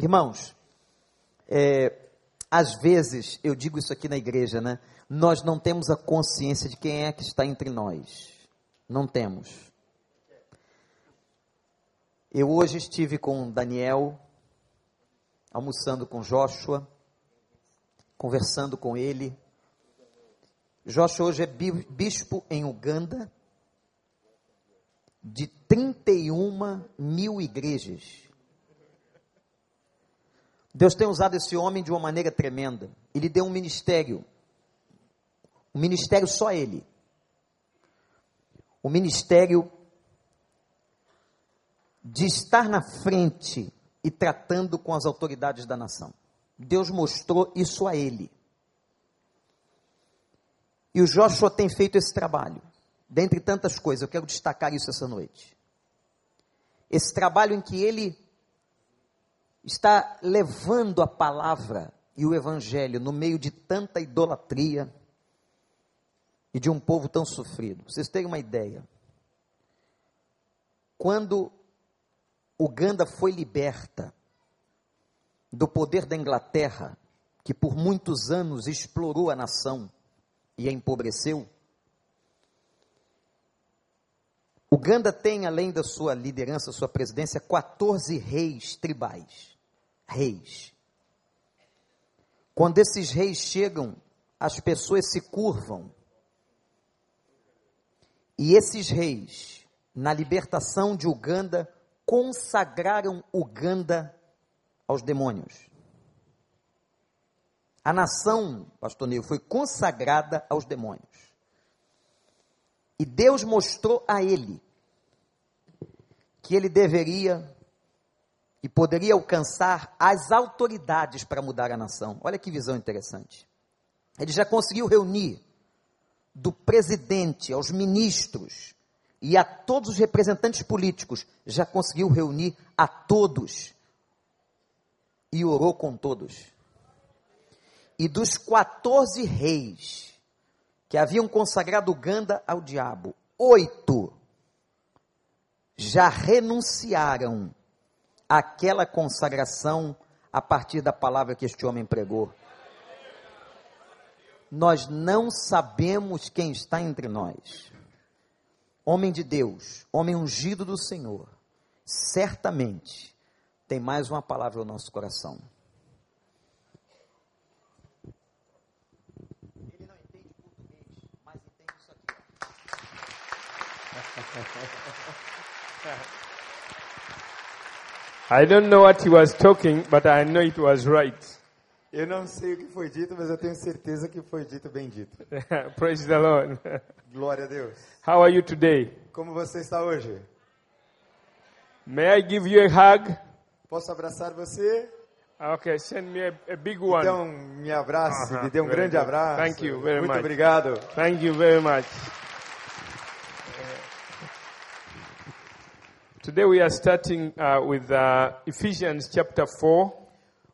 Irmãos, é, às vezes, eu digo isso aqui na igreja, né? Nós não temos a consciência de quem é que está entre nós. Não temos. Eu hoje estive com Daniel, almoçando com Joshua, conversando com ele. Joshua hoje é bispo em Uganda, de 31 mil igrejas. Deus tem usado esse homem de uma maneira tremenda. Ele deu um ministério. Um ministério só ele. O ministério de estar na frente e tratando com as autoridades da nação. Deus mostrou isso a ele. E o Joshua tem feito esse trabalho. Dentre tantas coisas, eu quero destacar isso essa noite. Esse trabalho em que ele está levando a palavra e o evangelho no meio de tanta idolatria e de um povo tão sofrido. Vocês têm uma ideia? Quando Uganda foi liberta do poder da Inglaterra, que por muitos anos explorou a nação e a empobreceu, Uganda tem, além da sua liderança, sua presidência, 14 reis tribais. Reis. Quando esses reis chegam, as pessoas se curvam. E esses reis, na libertação de Uganda, consagraram Uganda aos demônios. A nação, pastor Neil, foi consagrada aos demônios. E Deus mostrou a ele que ele deveria e poderia alcançar as autoridades para mudar a nação. Olha que visão interessante. Ele já conseguiu reunir do presidente aos ministros e a todos os representantes políticos, já conseguiu reunir a todos e orou com todos. E dos 14 reis que haviam consagrado Uganda ao diabo, oito já renunciaram àquela consagração a partir da palavra que este homem pregou. Nós não sabemos quem está entre nós. Homem de Deus, homem ungido do Senhor, certamente tem mais uma palavra ao nosso coração. Ele não entende português, mas entende isso aqui. I don't know what he was talking, but I know it was right. Eu não sei o que foi dito, mas eu tenho certeza que foi dito bem dito. Praise the Lord. Glória a Deus. How are you today? Como você está hoje? May I give you a hug? Posso abraçar você? Okay, send me a, a big one. Então, me abrace, Uh-huh. me dê um grande good. abraço. Thank you very Muito much. obrigado. Thank you very much. Today we are starting uh, with uh, Ephesians chapter 4,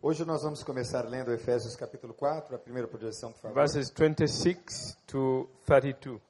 Hoje nós vamos começar lendo Efésios capítulo 4, a primeira projeção, por favor. verses 26 to 32.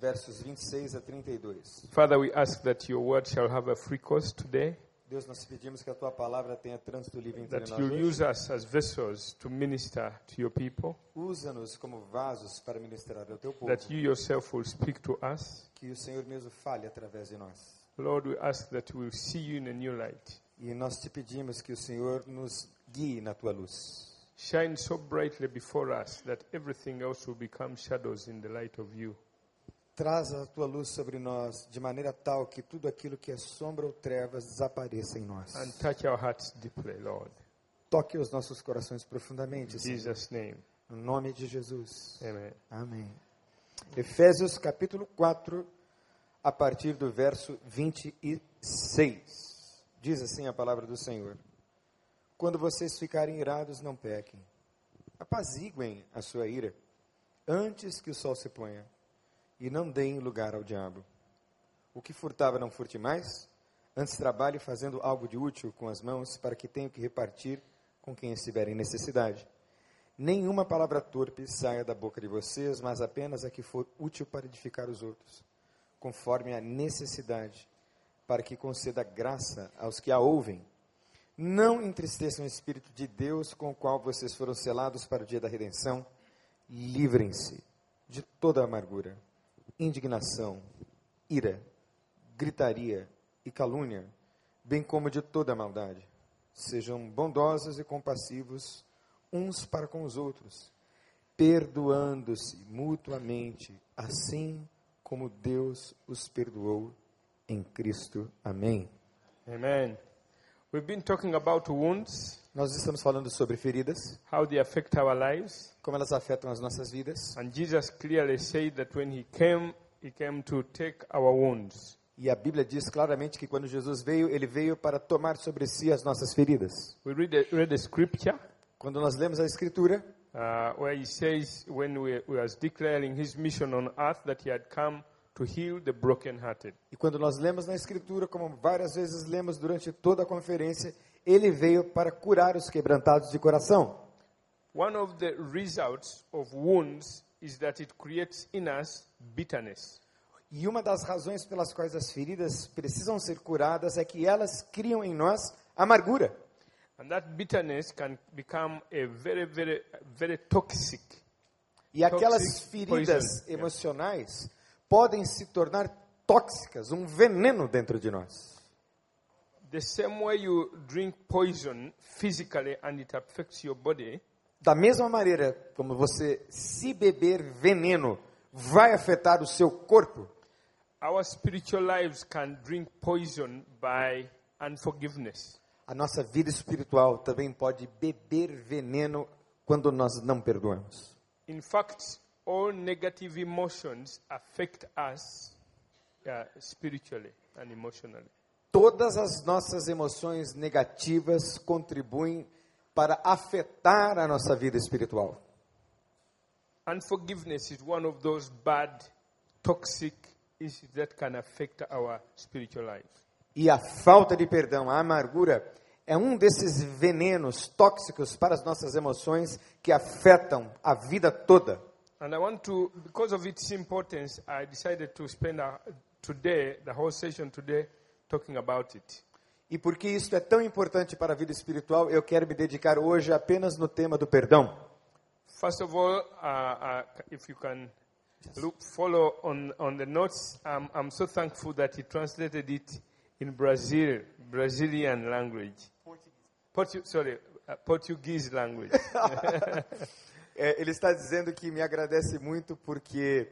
Versos 26 a 32. Father, we ask that your word shall have a free course today, Deus, nós pedimos que a tua palavra tenha trânsito livre entre that nós you'll hoje. use us as vessels to minister to your people, Usa-nos como vasos para ministrar ao teu povo. that you yourself will speak to us. Que o Senhor mesmo fale através de nós. Lord, we ask that we'll see you in a new light. E nós te pedimos que o Senhor nos guie na tua luz. Shine so brightly before us that everything else will become shadows in the light of you. Traz a tua luz sobre nós de maneira tal que tudo aquilo que é sombra ou trevas desapareça em nós. And touch our hearts deeply, Lord. Toque os nossos corações profundamente, In Senhor. Jesus' name. No nome de Jesus. Amen. Amém. Efésios capítulo 4, a partir do verso 26. Diz assim a palavra do Senhor: Quando vocês ficarem irados, não pequem. Apaziguem a sua ira antes que o sol se ponha, e não deem lugar ao diabo. O que furtava, não furte mais. Antes trabalhe fazendo algo de útil com as mãos, para que tenha que repartir com quem estiver em necessidade. Nenhuma palavra torpe saia da boca de vocês, mas apenas a que for útil para edificar os outros, conforme a necessidade, para que conceda graça aos que a ouvem. Não entristeçam o Espírito de Deus com o qual vocês foram selados para o dia da redenção. Livrem-se de toda amargura, indignação, ira, gritaria e calúnia, bem como de toda maldade. Sejam bondosos e compassivos uns para com os outros, perdoando-se mutuamente, assim como Deus os perdoou em Cristo. Amém. Amen. We've been talking about wounds, Nós estamos falando sobre feridas, how they affect our lives. como elas afetam as nossas vidas. And Jesus clearly said that when he came, he came to take our wounds. E a Bíblia diz claramente que quando Jesus veio, ele veio para tomar sobre si as nossas feridas. We read the, read the scripture Quando nós lemos a Escritura, uh, where he says, when we, we was declaring his mission on earth, that he had come to heal the brokenhearted. e quando nós lemos na Escritura, como várias vezes lemos durante toda a conferência, ele veio para curar os quebrantados de coração. One of the results of wounds is that it creates in us bitterness. E uma das razões pelas quais as feridas precisam ser curadas é que elas criam em nós amargura. And that bitterness can become a very, very, very toxic. E aquelas feridas poison, yeah. emocionais podem se tornar tóxicas, um veneno dentro de nós. The same way you drink poison physically and it affects your body, Da mesma maneira como você, se beber veneno, vai afetar o seu corpo, our spiritual lives can drink poison by unforgiveness. A nossa vida espiritual também pode beber veneno quando nós não perdoamos. In fact, all negative emotions affect us uh, spiritually and emotionally. Todas as nossas emoções negativas contribuem para afetar a nossa vida espiritual. Unforgiveness is one of those bad, toxic issues that can affect our spiritual life. E a falta de perdão, a amargura, é um desses venenos tóxicos para as nossas emoções que afetam a vida toda. And I want to, because of its importance, I decided to spend uh, today, the whole session today, talking about it. E porque isso é tão importante para a vida espiritual, eu quero me dedicar hoje apenas no tema do perdão. First of all, uh, uh, if you can look, follow on, on the notes, um, I'm so thankful that he translated it in Brazil, Brazilian language. Portu- sorry, uh, Portuguese language. É, ele está dizendo que me agradece muito porque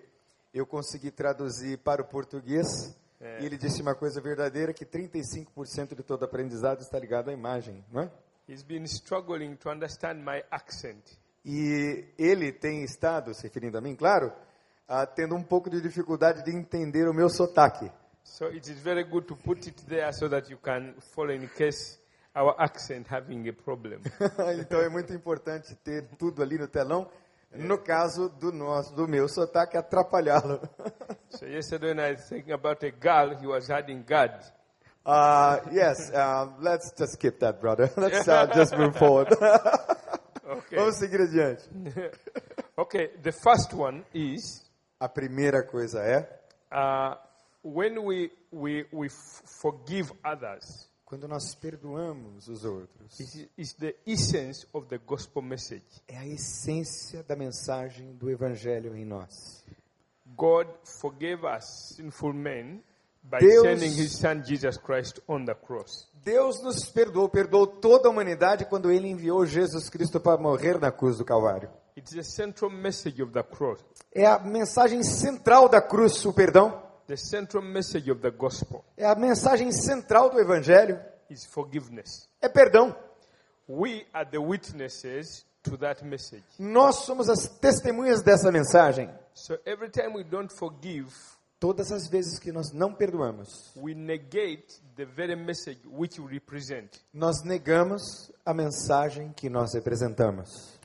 eu consegui traduzir para o português. E ele disse uma coisa verdadeira, que 35% de todo aprendizado está ligado à imagem, não é? He's been struggling to understand my accent. E ele tem estado, se referindo a mim, claro, ah, tendo um pouco de dificuldade de entender o meu sotaque. So it is very good to put it there so that you can follow in case our accent having a problem. então é muito importante ter tudo ali no telão. No caso do nosso, do meu sotaque, atrapalhá-lo. so yesterday when I was thinking about a girl, he was adding God. Uh, yes, uh, let's just skip that, brother. Let's uh, just move forward. Okay. Vamos seguir adiante. okay, the first one is A primeira coisa é uh, when we, we, we forgive others, quando nós perdoamos os outros. is, is the essence of the gospel message. É a essência da mensagem do evangelho em nós. God forgave us sinful men by Deus- sending his son Jesus Christ on the cross. Deus nos perdoou, perdoou toda a humanidade quando ele enviou Jesus Cristo para morrer na cruz do Calvário. It's the central message of the cross, É a mensagem central da cruz, o perdão. The central message of the gospel É a mensagem central do evangelho. is forgiveness. É perdão. We are the witnesses to that message. Nós somos as testemunhas dessa mensagem. So every time we don't forgive, Todas as vezes que nós não perdoamos, we negate the very message which we represent. nós negamos a mensagem que nós representamos.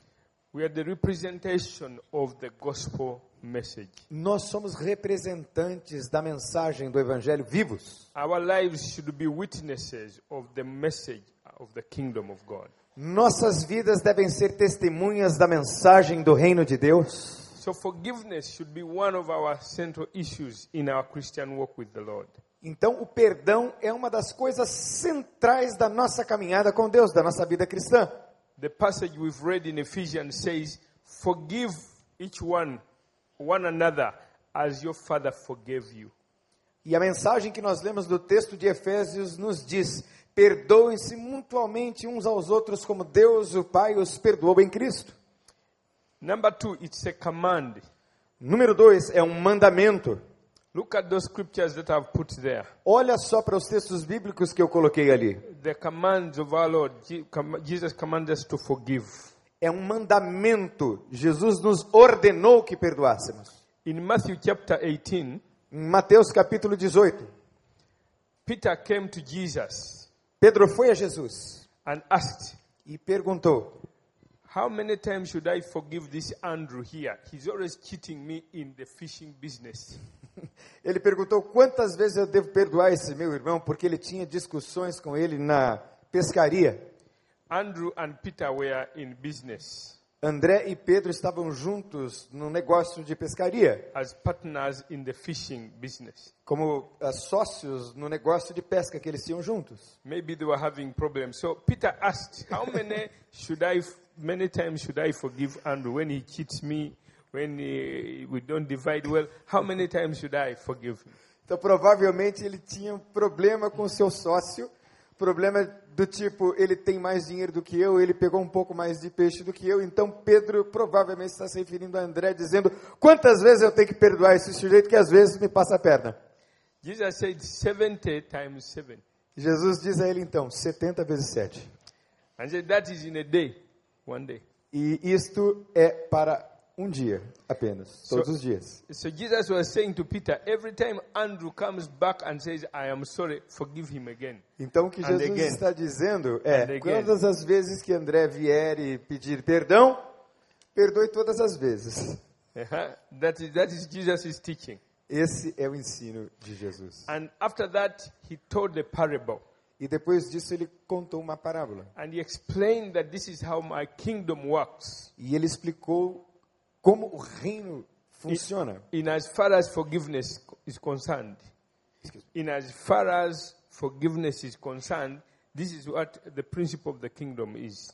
We are the representation of the gospel message. Nós somos representantes da mensagem do evangelho vivos. Our lives should be witnesses of the message of the kingdom of God. Nossas vidas devem ser testemunhas da mensagem do reino de Deus. So forgiveness should be one of our central issues in our Christian walk with the Lord. Então, o perdão é uma das coisas centrais da nossa caminhada com Deus, da nossa vida cristã. The passage we've read in Ephesians says, Forgive each one, one another, as your Father forgave you. E a mensagem que nós lemos do texto de Efésios nos diz: perdoem-se mutuamente uns aos outros, como Deus, o Pai, os perdoou em Cristo. Number two, it's a command. Número dois é um mandamento. Look at those scriptures that I've put there. Olha só para os textos bíblicos que eu coloquei ali. The commands of our Lord. Jesus commands us to forgive. É um mandamento. Jesus nos ordenou que perdoássemos. In Matthew chapter 18, Em Mateus capítulo 18, Peter came to Jesus Pedro foi a Jesus and asked, e perguntou: How many times should I forgive this Andrew here? He's always cheating me in the fishing business. Ele perguntou quantas vezes eu devo perdoar esse meu irmão, porque ele tinha discussões com ele na pescaria. Andrew and Peter were in business André e Pedro estavam juntos no negócio de pescaria, as partners in the fishing business. como ah, sócios no negócio de pesca que eles tinham juntos. Maybe they were having problems. So Peter asked, How many should I, many times should I forgive Andrew when he cheats me, when he, we don't divide well? How many times should I forgive him? Então, provavelmente, ele tinha um problema com seu sócio, problema do tipo, ele tem mais dinheiro do que eu, ele pegou um pouco mais de peixe do que eu, então Pedro provavelmente está se referindo a André, dizendo, quantas vezes eu tenho que perdoar esse sujeito que às vezes me passa a perna? Jesus said 70 times 7. Jesus diz a ele então, 70 vezes 7. And said that is in a day, one day. E isto é para um dia apenas, todos os dias. So Jesus was saying to Peter, every time Andrew comes back and says, I am sorry, forgive him again. Então o que Jesus again. está dizendo é, again. todas as vezes que André vier e pedir perdão, perdoe todas as vezes. Uh-huh. That, is, that is Jesus' teaching. Esse é o ensino de Jesus. And after that, he told the parable. E depois disso ele contou uma parábola. And he explained that this is how my kingdom works. E ele explicou como o reino funciona. In as far as forgiveness is concerned, in as far as forgiveness is concerned, this is what the principle of the kingdom is.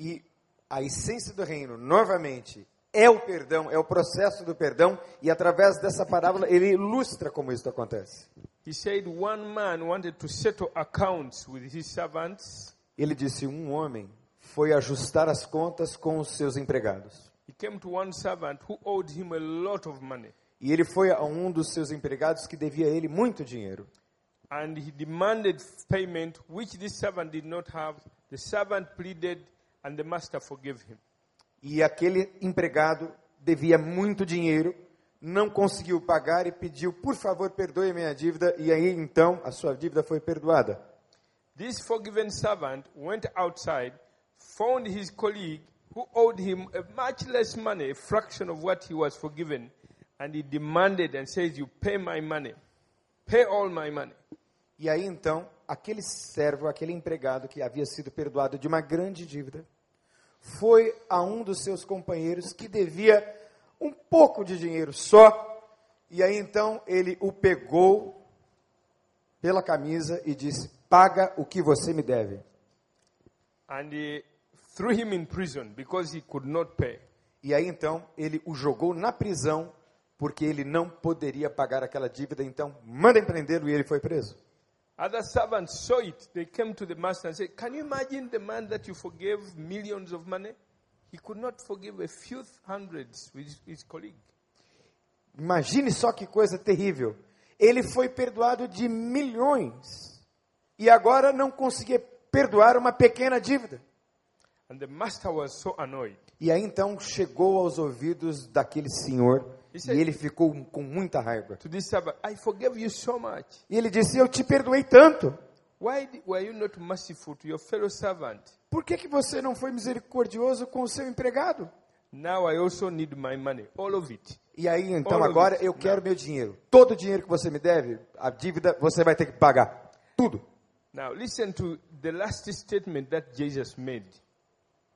E a essência do reino, novamente, é o perdão, é o processo do perdão. E através dessa parábola ele ilustra como isso acontece. He said one man wanted to settle accounts with his servants. Ele disse: um homem foi ajustar as contas com os seus empregados. He came to one servant who owed him a lot of money. E ele foi a um dos seus empregados que devia a ele muito dinheiro. And he demanded payment, which this servant did not have. The servant pleaded, and the master forgave him. E aquele empregado devia muito dinheiro, não conseguiu pagar e pediu, por favor, perdoe minha dívida. E aí então a sua dívida foi perdoada. This forgiven servant went outside, found his colleague who owed him a much less money, a fraction of what he was forgiven, and he demanded and says, You pay my money. Pay all my money. E aí então aquele servo, aquele empregado que havia sido perdoado de uma grande dívida, foi a um dos seus companheiros que devia um pouco de dinheiro só. E aí então ele o pegou pela camisa e disse: Paga o que você me deve. And threw him in prison because he could not pay. E aí então ele o jogou na prisão porque ele não poderia pagar aquela dívida. Então mandem prendê-lo e ele foi preso. Other servants saw it. They came to the master and said, Can you imagine the man that you forgave millions of money? He could not forgive a few hundreds with his, colleague. Imagine só que coisa terrível. Ele foi perdoado de milhões e agora não conseguia perdoar uma pequena dívida. And the master was so annoyed. E aí então chegou aos ouvidos daquele senhor e ele ficou com muita raiva. Servant, I forgave you so much. E ele disse: Eu te perdoei tanto. Why di- were you not merciful to your fellow servant? Por que, que você não foi misericordioso com o seu empregado? Now I also need my money, all of it. E aí então All agora eu quero meu dinheiro. Todo o dinheiro que você me deve, a dívida você vai ter que pagar. Tudo. Now listen to the last statement that Jesus made.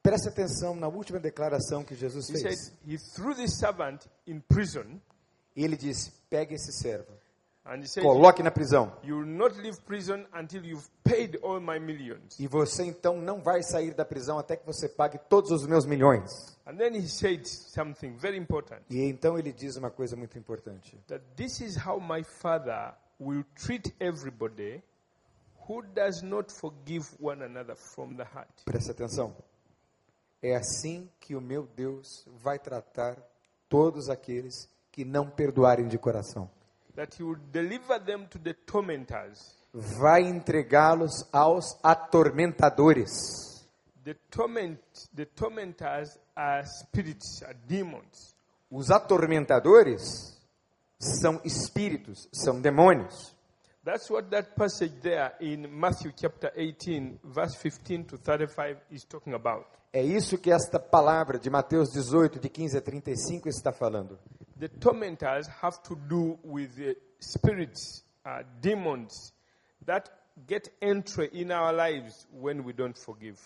Preste atenção na última declaração que Jesus He said fez. he threw this servant in prison ele disse: Pegue esse servo. And he said, coloque na prisão. You will not leave prison until you've paid all my millions. E você então não vai sair da prisão até que você pague todos os meus milhões. And then he said something very important E então ele diz uma coisa muito importante. that this is how my father will treat everybody who does not forgive one another from the heart. Presta atenção. É assim que o meu Deus vai tratar todos aqueles que não perdoarem de coração. That he will deliver them to the tormentors. Vai entregá-los aos atormentadores. The torment the tormentors are spirits, are demons. Os atormentadores são espíritos, são demônios. That's what that passage there in Matthew chapter 18, verse 15 to 35 is talking about. É isso que esta palavra de Mateus 18, de 15 a 35 está falando. The tormentors have to do with the spirits, uh, demons that get entry in our lives when we don't forgive.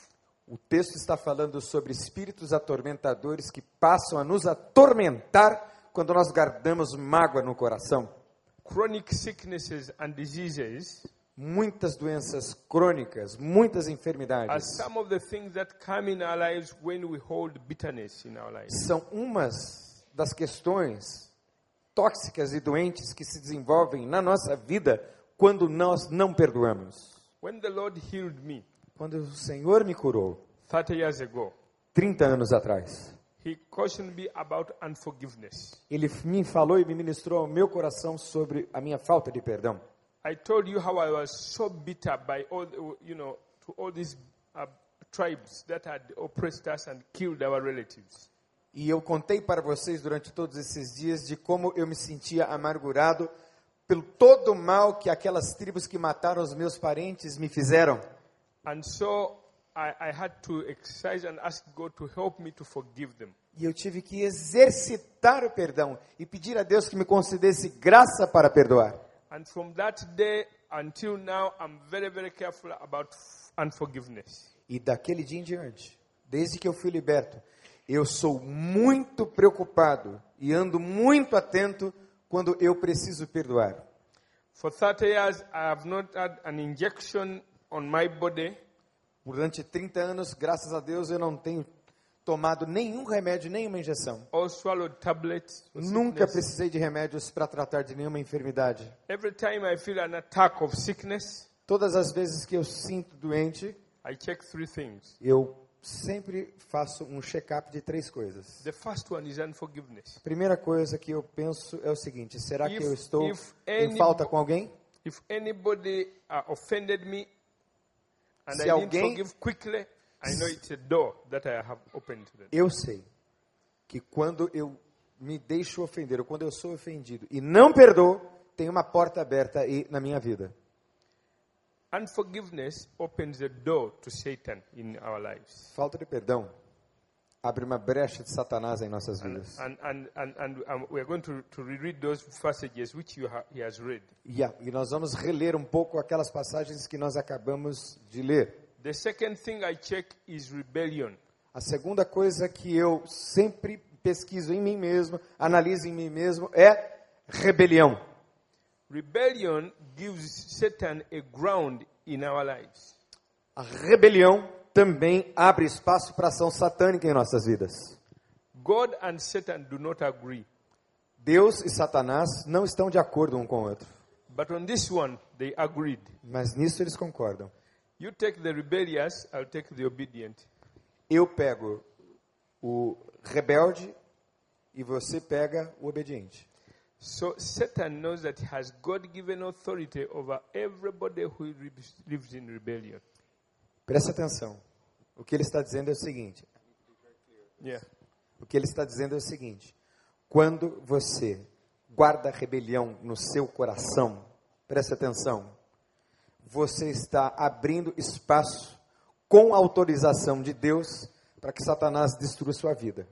O texto está falando sobre espíritos atormentadores que passam a nos atormentar quando nós guardamos mágoa no coração. Chronic sicknesses and diseases Muitas doenças crônicas, muitas enfermidades some of the things that come in our lives when we hold bitterness in our lives. são umas das questões tóxicas e doentes que se desenvolvem na nossa vida quando nós não perdoamos. When the Lord healed me Quando o Senhor me curou, 30 years ago, 30 anos atrás, He cautioned me about unforgiveness. Ele me falou e me ministrou ao meu coração sobre a minha falta de perdão. I told you how I was so bitter by all, you know, to all these uh, tribes that had oppressed us and killed our relatives. E eu contei para vocês durante todos esses dias de como eu me sentia amargurado pelo todo o mal que aquelas tribos que mataram os meus parentes me fizeram. And so E eu tive que exercitar o perdão e pedir a Deus que me concedesse graça para perdoar. And from that day until now, I'm very, very careful about unforgiveness. E daquele dia em diante, desde que eu fui liberto, eu sou muito preocupado e ando muito atento quando eu preciso perdoar. For 30 years, I have not had an injection on my body Durante 30 anos, graças a Deus, eu não tenho tomado nenhum remédio, nenhuma injeção. or swallowed tablets. for Nunca precisei de remédios para tratar de nenhuma enfermidade. Every time I feel an attack of sickness, Todas as vezes que eu sinto doente, I check three things. eu sempre faço um check-up de três coisas. The first one is unforgiveness. A primeira coisa que eu penso é o seguinte: será que If- eu estou em falta com alguém? If anybody uh, offended me and Se alguém- forgive quickly, I know it's a door that I have opened to them. Eu sei que quando eu me deixo ofender, ou quando eu sou ofendido e não perdoo, tem uma porta aberta aí na minha vida. Unforgiveness opens a door to Satan in our lives. Falta de perdão abre uma brecha de Satanás em nossas vidas. And, and, and, and um, we're going to, to reread those passages which you ha- he has read. Yeah, e nós vamos reler um pouco aquelas passagens que nós acabamos de ler. The second thing I check is rebellion. A segunda coisa que eu sempre pesquiso em mim mesmo, analiso em mim mesmo, é rebelião. Rebellion gives Satan a ground in our lives. A rebelião também abre espaço para ação satânica em nossas vidas. God and Satan do not agree. Deus e Satanás não estão de acordo um com o outro, But on this one, they agreed. mas nisso eles concordam. You take the rebellious, I'll take the obedient. Eu pego o rebelde e você pega o obediente. So Satan knows that he has God-given authority over everybody who lives- in rebellion. Presta atenção. O que ele está dizendo é o seguinte: Yeah. o que ele está dizendo é o seguinte: quando você guarda rebelião no seu coração, presta atenção, você está abrindo espaço com autorização de Deus para que Satanás destrua sua vida.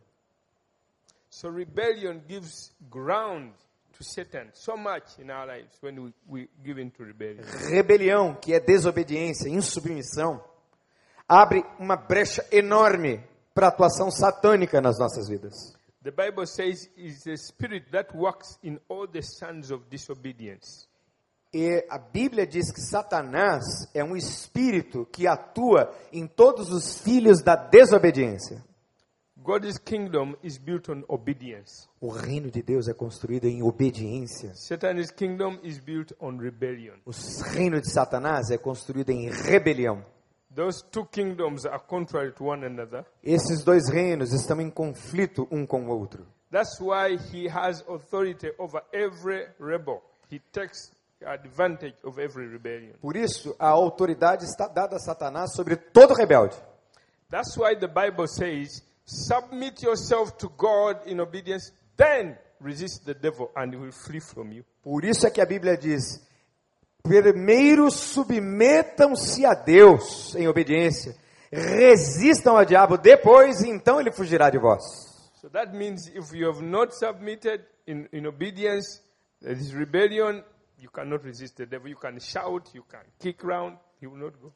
So rebellion gives ground to Satan so much in our lives when we, we give in to rebellion. Rebelião, que é desobediência, insubmissão, abre uma brecha enorme para a atuação satânica nas nossas vidas. The Bible says it's the spirit that works in all the sons of disobedience. E a Bíblia diz que Satanás é um espírito que atua em todos os filhos da desobediência. God's kingdom is built on obedience. O reino de Deus é construído em obediência. Satan's kingdom is built on rebellion. O reino de Satanás é construído em rebelião. Those two kingdoms are contrary to one another. Esses dois reinos estão em conflito um com o outro. That's why he has authority over every rebel. He takes advantage of every rebellion. Por isso, a autoridade está dada a Satanás sobre todo rebelde. That's why the Bible says, submit yourself to God in obedience, then resist the devil and he will flee from you. Por isso é que a Bíblia diz: primeiro submetam-se a Deus em obediência, resistam ao diabo, depois então ele fugirá de vós. So that means if you have not submitted in, in obedience, there is rebellion, you cannot resist the devil. You can shout, you can kick around, he will not go.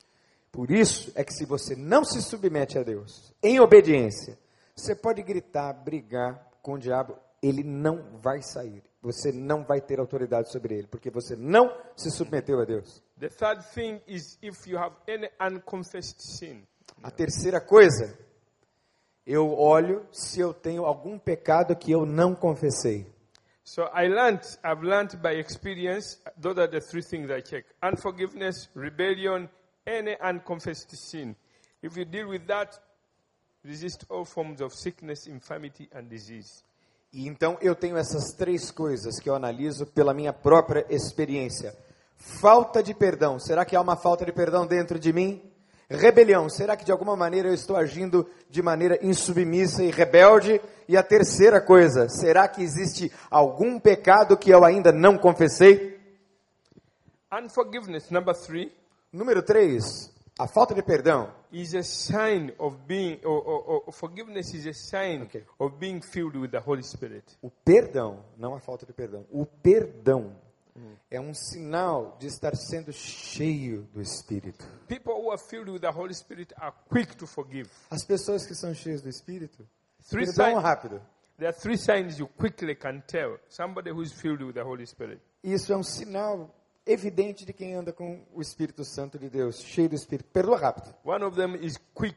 Por isso é que se você não se submete a Deus em obediência, você pode gritar, brigar com o diabo, ele não vai sair. Você não vai ter autoridade sobre ele, porque você não se submeteu a Deus. The third thing is if you have any unconfessed sin. A terceira coisa, eu olho se eu tenho algum pecado que eu não confessei. So I learned, I've learned by experience, those are the three things I check. Unforgiveness, rebellion, any unconfessed sin. If you deal with that, resist all forms of sickness, infirmity, and disease. E então eu tenho essas três coisas que eu analiso pela minha própria experiência. Falta de perdão. Será que há uma falta de perdão dentro de mim? Rebelião. Será que de alguma maneira eu estou agindo de maneira insubmissa e rebelde? E a terceira coisa, será que existe algum pecado que eu ainda não confessei? Unforgiveness, number three, Número três, a falta de perdão is a sign of being, or, or, or forgiveness is a sign Okay. of being filled with the Holy Spirit. O perdão, não a falta de perdão, o perdão é um sinal de estar sendo cheio do Espírito. People who are filled with the Holy Spirit are quick to forgive. As pessoas que são cheias do Espírito, Three perdão signs, rápido. there are three signs you quickly can tell somebody who is filled with the Holy Spirit. Isso é um sinal evidente de quem anda com o Espírito Santo de Deus, cheio do Espírito. Perdoa rápido. One of them is quick,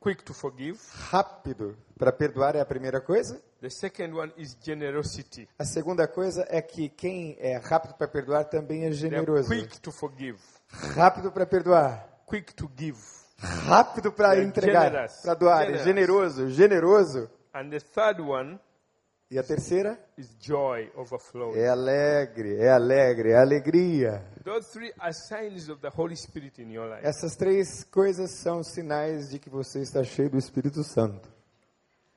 quick to forgive. Rápido para perdoar é a primeira coisa. The second one is generosity. A segunda coisa é que quem é rápido para perdoar também é generoso. quick to forgive, Rápido para perdoar. quick to give. Rápido para entregar, para doar. É Generous. generoso, generoso. And the third one E a terceira is joy overflowing. é alegre, é alegre, é alegria. Those three are signs of the Holy Spirit in your life. Essas três coisas são sinais de que você está cheio do Espírito Santo.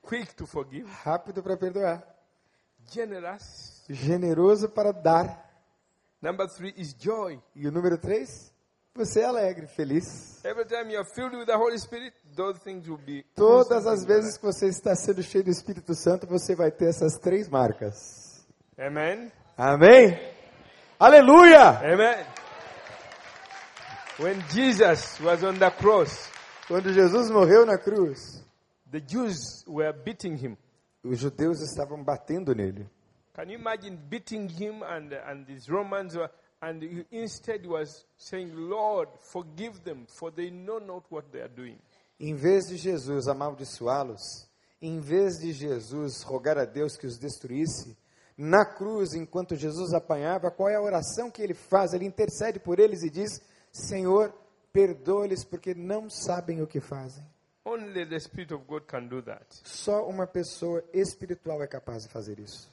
Quick to forgive, Rápido para perdoar, generous. generoso para dar. Number three is joy. E o número três, você é alegre, feliz. Every time you are filled with the Holy Spirit, those things will be. Todas as vezes que você está sendo cheio do Espírito Santo, você vai ter essas três marcas. Amen. Amém? Aleluia! Amen. When Jesus was on the cross, Quando Jesus morreu na cruz, the Jews were beating him. os judeus estavam batendo nele. Can you imagine beating him and, and these Romans were, and he instead was saying, Lord, forgive them, for they know not what they are doing. Em vez de Jesus amaldiçoá-los, em vez de Jesus rogar a Deus que os destruísse, na cruz, enquanto Jesus apanhava, qual é a oração que ele faz? Ele intercede por eles e diz: Senhor, perdoa-lhes porque não sabem o que fazem. Only the Spirit of God can do that. Só uma pessoa espiritual é capaz de fazer isso.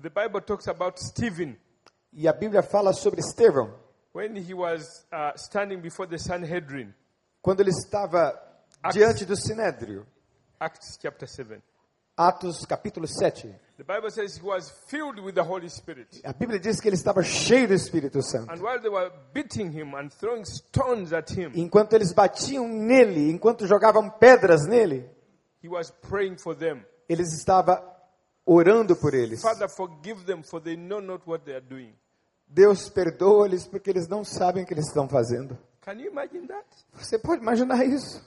The Bible talks about Stephen E a Bíblia fala sobre Estevão, when he was uh, standing before the Sanhedrin, quando ele estava Acts. diante do Sinédrio. Acts chapter 7. Atos capítulo 7. The Bible says he was filled with the Holy Spirit. A Bíblia diz que ele estava cheio do Espírito Santo. And while they were beating him and throwing stones at him, Enquanto eles batiam nele, enquanto jogavam pedras nele, he was praying for them. eles estavam orando por eles. Father, forgive them, for they know not what they are doing. Deus perdoa-lhes porque eles não sabem o que eles estão fazendo. Can you imagine that? Você pode imaginar isso?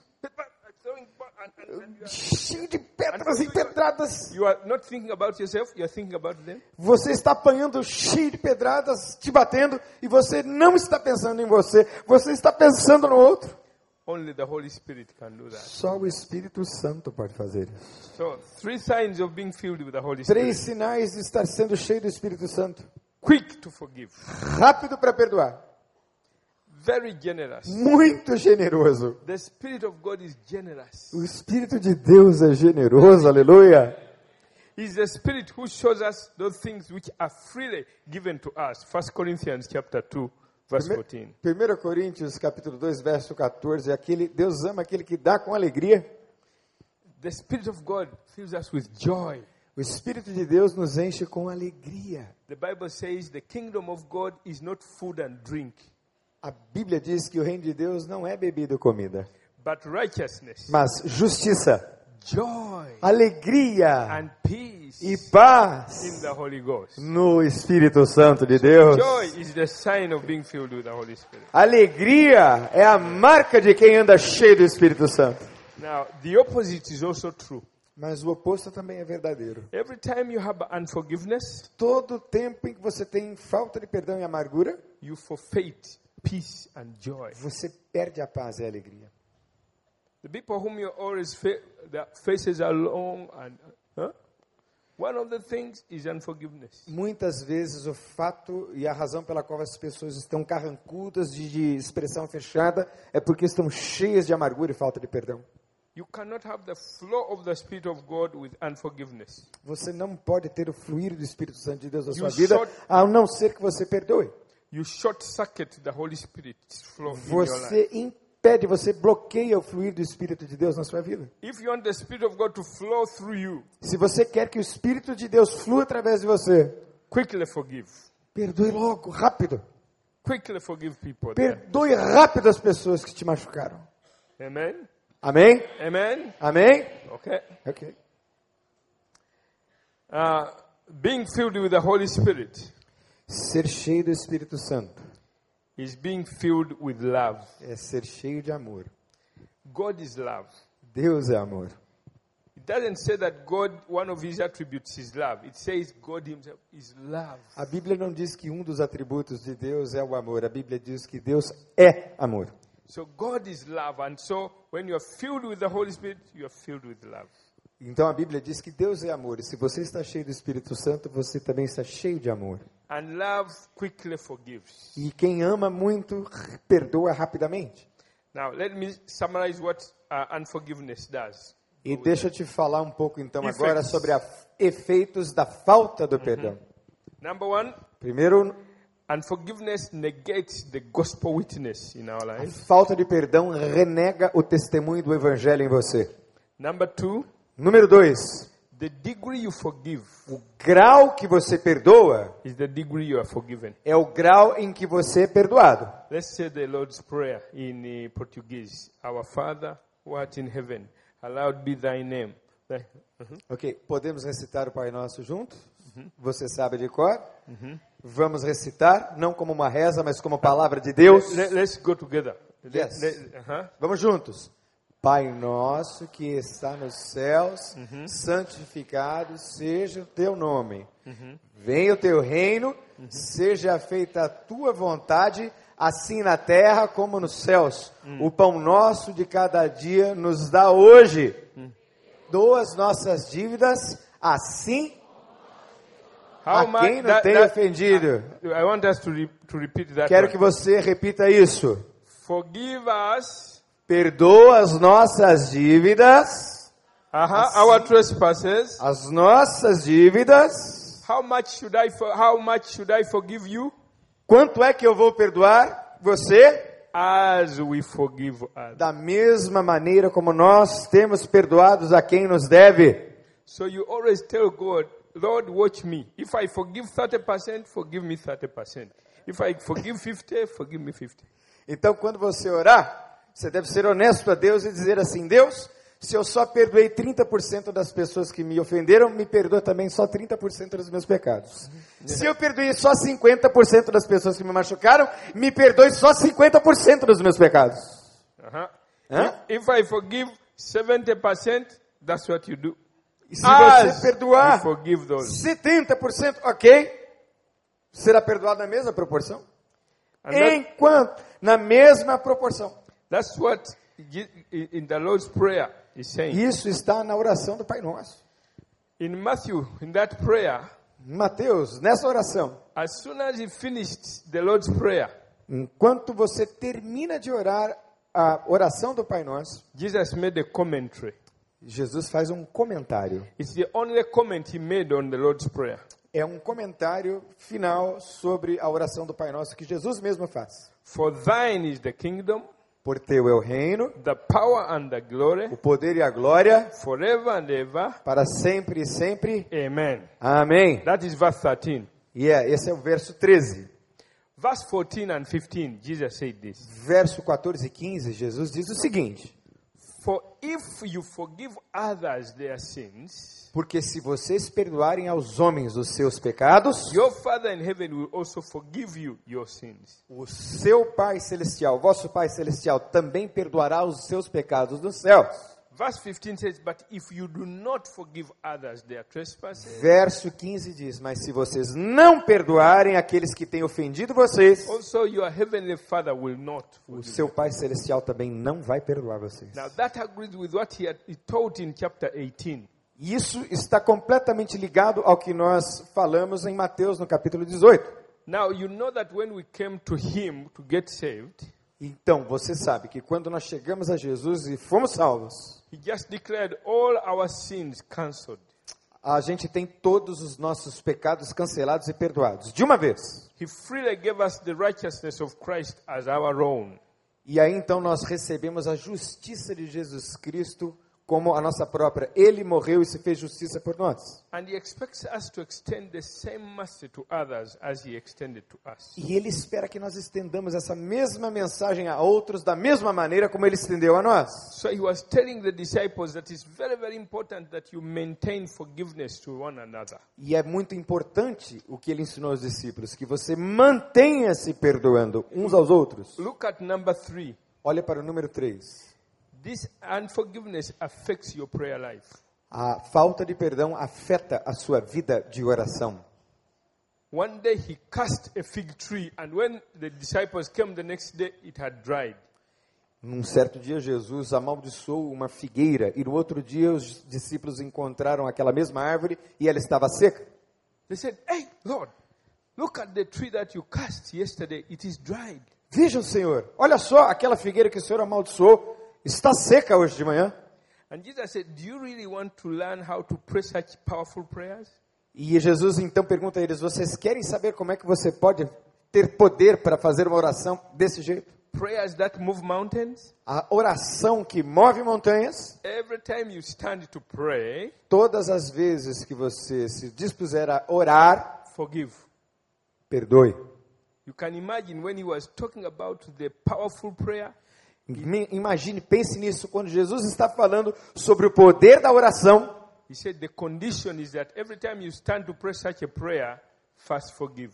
Cheio de pedras e pedradas. You are not thinking about yourself, you are thinking about them. Você está apanhando cheio de pedradas, te batendo, e você não está pensando em você, você está pensando no outro. Only the Holy Spirit can do that. Só o Espírito Santo pode fazer isso. So, three signs of being filled with the Holy Três sinais de estar sendo cheio do Espírito Santo. Quick to forgive, Rápido para perdoar. very generous. Muito generoso. The Spirit of God is generous. O Espírito de Deus é generoso, aleluia. He's the Spirit who shows us those things which are freely given to us. 1 Corinthians chapter 2, verse 14. 1 Coríntios capítulo 2, verso 14, aquele, Deus ama aquele que dá com alegria. The Spirit of God fills us with joy. O Espírito de Deus nos enche com alegria. The Bible says the kingdom of God is not food and drink, A Bíblia diz que o reino de Deus não é bebida ou comida, but righteousness, mas justiça, joy, alegria and peace e paz in the Holy Ghost. no Espírito Santo de Deus. Joy is the sign of being filled with the Holy Spirit. Alegria é a marca de quem anda cheio do Espírito Santo. Now, the opposite is also true. Mas o oposto também é verdadeiro. Every time you have unforgiveness, Todo tempo em que você tem falta de perdão e amargura, you forfeit peace and joy. você perde a paz e a alegria. The people whom you always fa- their faces are long and huh? one of the things is unforgiveness. Muitas vezes o fato e a razão pela qual as pessoas estão carrancudas de, de expressão fechada é porque estão cheias de amargura e falta de perdão. You cannot have the flow of the Spirit of God with unforgiveness. Você não pode ter o fluir do Espírito Santo de Deus na You sua vida, short- a não ser que você perdoe. Você impede, você bloqueia o fluir do Espírito de Deus na sua vida. If you want the Spirit of God to flow through you, Se você quer que o Espírito de Deus flua através de você, quickly forgive. perdoe logo, rápido. Quickly forgive people. there. Perdoe rápido as pessoas que te machucaram. Amen. Amém? Amen. Amém? Okay. Ok. Uh, being filled with the Holy Spirit Ser cheio do Espírito Santo is being filled with love. é ser cheio de amor. God is love. Deus é amor. It doesn't say that God, one of his attributes is love. It says God himself is love. A Bíblia não diz que um dos atributos de Deus é o amor. A Bíblia diz que Deus é amor. So God is love. And so when you are filled with the Holy Spirit, you are filled with love. Então a Bíblia diz que Deus é amor. E se você está cheio do Espírito Santo, você também está cheio de amor. And love quickly forgives. E quem ama muito, perdoa rapidamente. Now, let me summarize what uh, unforgiveness does. E deixa eu te falar um pouco então agora sobre os efeitos da falta do perdão. Number one, Primeiro, unforgiveness negates the gospel witness in our a life. falta de perdão renega o testemunho do evangelho em você. Number two, Número dois, the degree you forgive o grau que você perdoa is the degree you are forgiven. é o grau em que você é perdoado. Let's say the Lord's Prayer in uh, Portuguese. Our Father, who art in heaven, hallowed be thy name. Thy- Mhm. Ok, podemos recitar o Pai Nosso juntos? Você sabe de cor? Vamos recitar, não como uma reza, mas como palavra de Deus. Let, us go together. Yes. let- uh-huh. Vamos juntos. Pai nosso que está nos céus, santificado seja o teu nome. Venha o teu reino, seja feita a tua vontade, assim na terra como nos céus. O pão nosso de cada dia nos dá hoje. Doa as nossas dívidas, assim a quem não tem ofendido. I want us to, re- to repeat that. Quero que você repita isso. Forgive us Perdoa as nossas dívidas. uh-huh, our trespasses. as nossas dívidas. How much should I how much should I forgive you? Quanto é que eu vou perdoar você? As we forgive. Da mesma maneira como nós temos perdoados a quem nos deve. So you always tell God, Lord, watch me. If I forgive 30%, forgive me 30%. If I forgive 50, forgive me 50. Então, quando você orar, você deve ser honesto a Deus e dizer assim: Deus, se eu só perdoei 30% das pessoas que me ofenderam, me perdoa também só 30% dos meus pecados. Se eu perdoei só 50% das pessoas que me machucaram, me perdoe só 50% dos meus pecados. Uh-huh. Huh? If I forgive 70%, that's what you do. E se As você perdoar forgive those. 70%, ok? Será perdoado na mesma proporção? That- Enquanto, na mesma proporção. that's what in the Lord's Prayer is saying. Isso está na oração do Pai Nosso. In Matthew, in that prayer, Mateus, nessa oração, as soon as he finished the Lord's Prayer, enquanto você termina de orar a oração do Pai Nosso, Jesus made a commentary. Jesus faz um comentário. It's the only comment he made on the Lord's Prayer. É um comentário final sobre a oração do Pai Nosso que Jesus mesmo faz. For thine is the kingdom, Por teu é o reino, the power and the glory, o poder e a glória, forever and ever. para sempre e sempre. Amen. Amém. That is verse 13. E é, esse é o verso 13. Verse 14 and 15, Jesus said this. Verso 14 e 15, Jesus diz o seguinte: For if you forgive others their sins, Porque se vocês perdoarem aos homens os seus pecados, your Father in heaven will also forgive you your sins. o seu Pai Celestial, vosso Pai Celestial, também perdoará os seus pecados nos céus. Verse 15 says, But if you do not forgive others their trespasses, Verso 15 diz: Mas se vocês não perdoarem aqueles que têm ofendido vocês, also your heavenly Father will not o forgive. seu Pai Celestial também não vai perdoar vocês. Now that agrees with what he, had, he taught in chapter 18. E Isso está completamente ligado ao que nós falamos em Mateus no capítulo 18. Now you know that when we came to him to get saved, Então, você sabe que quando nós chegamos a Jesus e fomos salvos, he just declared all our sins cancelled. a gente tem todos os nossos pecados cancelados e perdoados de uma vez. He freely gave us the righteousness of Christ as our own. E aí então nós recebemos a justiça de Jesus Cristo como a nossa própria. Ele morreu e se fez justiça por nós. And he expects us to extend the same mercy to others as he extended to us. E ele espera que nós estendamos essa mesma mensagem a outros da mesma maneira como ele estendeu a nós. So he was telling the disciples that it's very, very important that you maintain forgiveness to one another. E é muito importante o que ele ensinou aos discípulos, que você mantenha se perdoando uns aos outros. Look at number three. Olha para o número 3. This unforgiveness affects your prayer life. A falta de perdão afeta a sua vida de oração. One day he cast a fig tree, and when the disciples came the next day, it had dried. Num certo dia, Jesus amaldiçoou uma figueira e no outro dia os discípulos encontraram aquela mesma árvore e ela estava seca. They said, Hey, Lord, look at the tree that you cast yesterday. It is dried. Vejam, Senhor, olha só aquela figueira que o Senhor amaldiçoou, está seca hoje de manhã. And Jesus said, Do you really want to learn how to pray such powerful prayers? E Jesus então pergunta a eles: Vocês querem saber como é que você pode ter poder para fazer uma oração desse jeito? Prayers that move mountains? A oração que move montanhas, Every time you stand to pray, todas as vezes que você se dispuser a orar, forgive. perdoe. You can imagine when he was talking about the powerful prayer, Imagine, pense nisso, quando Jesus está falando sobre o poder da oração, he said the condition is that every time you stand to pray such a prayer, first forgive.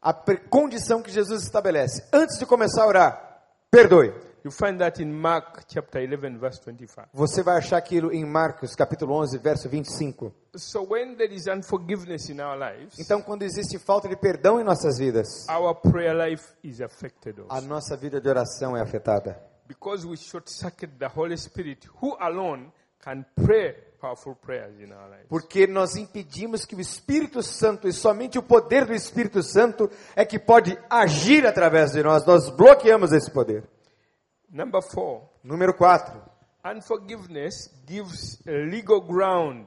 a condição que Jesus estabelece, antes de começar a orar, perdoe. You find that in Mark chapter 11, verse 25. Você vai achar aquilo em Marcos, capítulo 11, verso 25. So when there is unforgiveness in our lives, Então, quando existe falta de perdão em nossas vidas, our prayer life is affected a also. nossa vida de oração é afetada. Because we short circuit the Holy Spirit, who alone can pray powerful prayers in our lives. Porque nós impedimos que o Espírito Santo, e somente o poder do Espírito Santo, é que pode agir através de nós. Nós bloqueamos esse poder. Number four, Número 4. unforgiveness gives a legal ground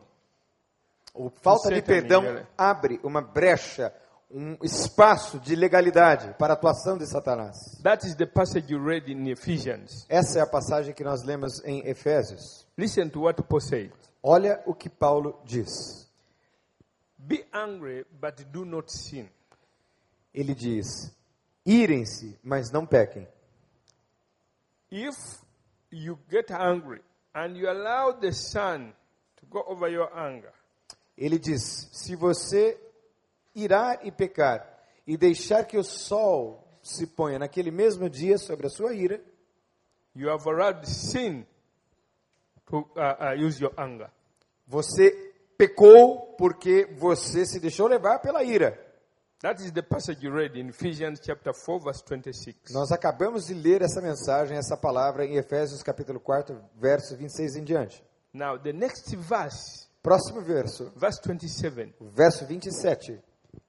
O falta de perdão abre uma brecha, um espaço de legalidade para a atuação de Satanás. That is the passage you read in Ephesians. Essa é a passagem que nós lemos em Efésios. Listen to what Paul said. Olha o que Paulo diz. Be angry, but do not sin. Ele diz: Irem-se, mas não pequem. If you get angry and you allow the sun to go over your anger, Ele diz: Se você irar e pecar e deixar que o sol se ponha naquele mesmo dia sobre a sua ira, you have allowed sin to uh, uh, use your anger. Você pecou porque você se deixou levar pela ira. That is the passage you read in Ephesians chapter 4 verse 26. Nós acabamos de ler essa mensagem, essa palavra em Efésios capítulo 4, verso 26 em diante. Now the next verse, Próximo verso, verse 27, o verso 27,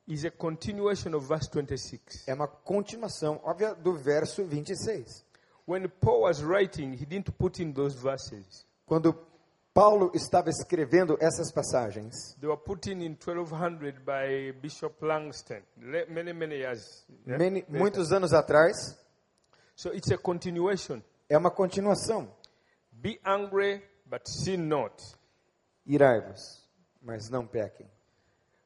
is a continuation of verse 26. é uma continuação óbvia do verso 26. When Paul was writing, he didn't put in those verses. Quando Paulo estava escrevendo essas passagens, They were put in in 1200 by Bishop Langston, many, many years. many- muitos anos atrás, So it's a continuation. é uma continuação. Be angry, but sin not. Irai-vos, mas não pequem.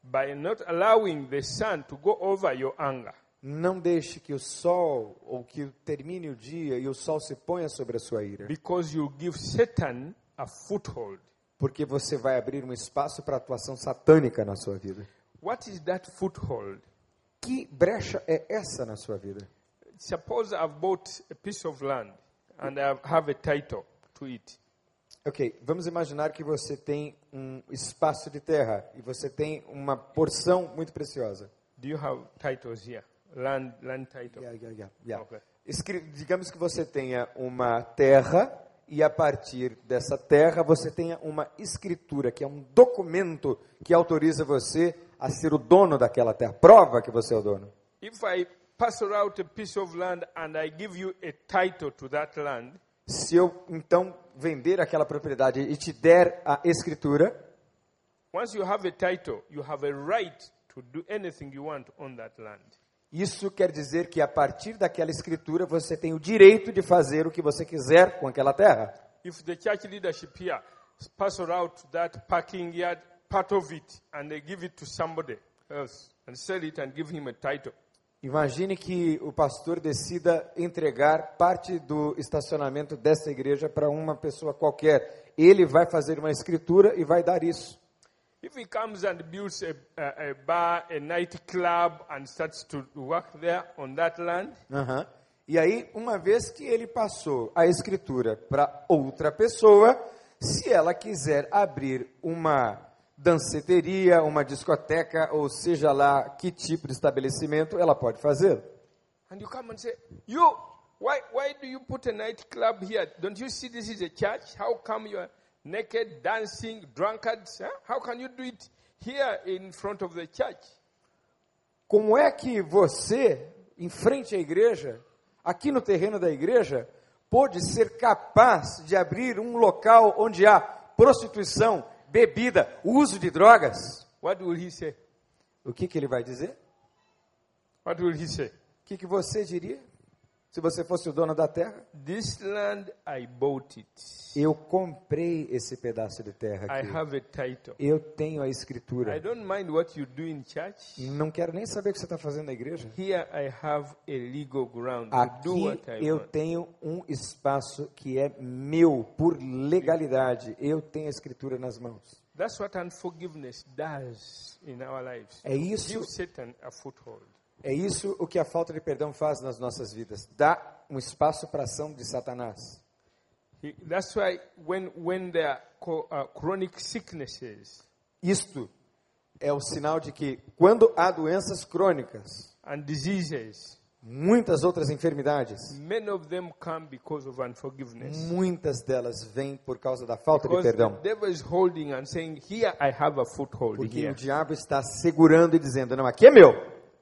By not allowing the sun to go over your anger. Não deixe que o sol, ou que termine o dia e o sol se ponha sobre a sua ira, Because you give Satan a foothold. porque você vai abrir um espaço para atuação satânica na sua vida. What is that foothold? Que brecha é essa na sua vida? Suppose I've bought a piece of land and I have a title to it. Ok, vamos imaginar que você tem um espaço de terra e você tem uma porção muito preciosa. Do you have titles here? Land, land title. Yeah, yeah, yeah, yeah. Ok. Escri- digamos que você tenha uma terra e a partir dessa terra você tenha uma escritura, que é um documento que autoriza você a ser o dono daquela terra, prova que você é o dono. If I pass out a piece of land and I give you a title to that land, Se eu então vender aquela propriedade e te der a escritura, once you have a title, you have a right to do anything you want on that land. isso quer dizer que a partir daquela escritura você tem o direito de fazer o que você quiser com aquela terra. If the church leadership here pass out that parking yard, part of it, and they give it to somebody else and sell it and give him a title, Imagine que o pastor decida entregar parte do estacionamento dessa igreja para uma pessoa qualquer. Ele vai fazer uma escritura e vai dar isso. If he comes and builds a, a, a bar, a nightclub, and starts to work there on that land, Aham. E aí, uma vez que ele passou a escritura para outra pessoa, se ela quiser abrir uma danceteria, uma discoteca, ou seja lá que tipo de estabelecimento, ela pode fazer. and you come and say, "You, why, why do you put a nightclub here? Don't you see this is a church? How come you are naked, dancing, drunkards? Huh? How can you do it here in front of the church?" Como é que você, em frente à igreja, aqui no terreno da igreja, pode ser capaz de abrir um local onde há prostituição, bebida, uso de drogas? What will he say? O que, que ele vai dizer? What will he say? O que, que você diria? Se você fosse o dono da terra? This land I bought it. Eu comprei esse pedaço de terra I aqui. have a title. Eu tenho a I escritura. don't mind what you do in church. Não quero nem saber o que você está fazendo na igreja. Here I have a legal ground to do Aqui what I eu want. tenho um espaço que é meu por legalidade. Eu tenho a escritura nas mãos. That's what unforgiveness does in our lives. É isso, Give Satan a foothold. É isso o que a falta de perdão faz nas nossas vidas. Dá um espaço para a ação de Satanás. That's why when, when there are uh, chronic sicknesses Isto é o sinal de que quando há doenças crônicas, and diseases, muitas outras enfermidades, many of them come because of unforgiveness. muitas delas vêm por causa da falta de Because the perdão. devil is holding and saying, Here I have a foothold Porque here. o diabo está segurando e dizendo: Não, aqui é meu.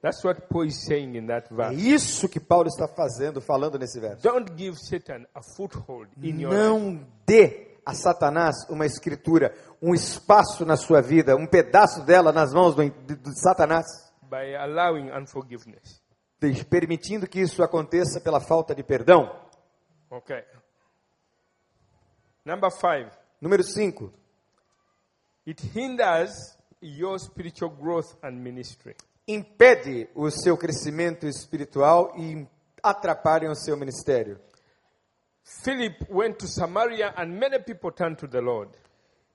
That's what Paul is saying in that É verse. isso que Paulo está fazendo, falando nesse verso. Don't give Satan a foothold in your life. Não dê a Satanás uma escritura, um espaço na sua vida, um pedaço dela nas mãos do, de, Satanás, by allowing unforgiveness. permitindo que isso aconteça pela falta de perdão. Okay. Number five, Número 5. it hinders your spiritual growth and ministry. Impede o seu crescimento espiritual e atrapalha o seu ministério. Philip went to Samaria and many people turned to the Lord.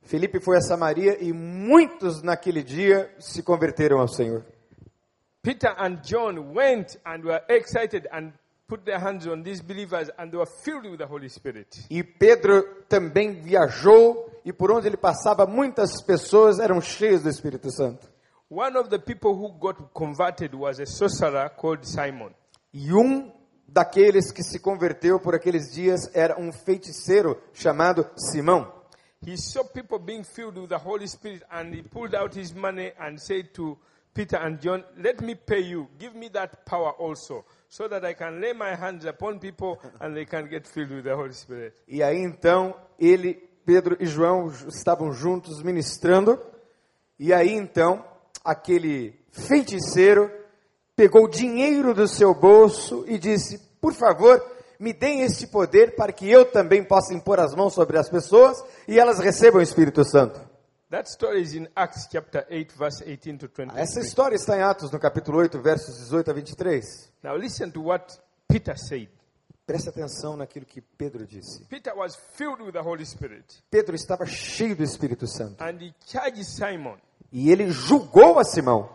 Felipe foi a Samaria e muitos naquele dia se converteram ao Senhor. Peter and John went and were excited and put their hands on these believers and they were filled with the Holy Spirit. E Pedro também viajou e por onde ele passava muitas pessoas eram cheias do Espírito Santo. One of the people who got converted was a sorcerer called Simon. E um daqueles que se converteu por aqueles dias era um feiticeiro chamado Simão. He saw people being filled with the Holy Spirit and he pulled out his money and said to Peter and John, Let me pay you. Give me that power also, so that I can lay my hands upon people and they can get filled with the Holy Spirit. E aí então ele, Pedro e João estavam juntos ministrando. E aí então aquele feiticeiro pegou dinheiro do seu bolso e disse: Por favor, me deem este poder para que eu também possa impor as mãos sobre as pessoas e elas recebam o Espírito Santo. That story is in Acts chapter 8, verse 18 to 23. Essa história está em Atos, no capítulo 8, versos 18 a 23. Now listen to what Peter said. Preste atenção naquilo que Pedro disse. Peter was filled with the Holy Spirit Pedro estava cheio do Espírito Santo. and he charged Simon E ele julgou a Simão.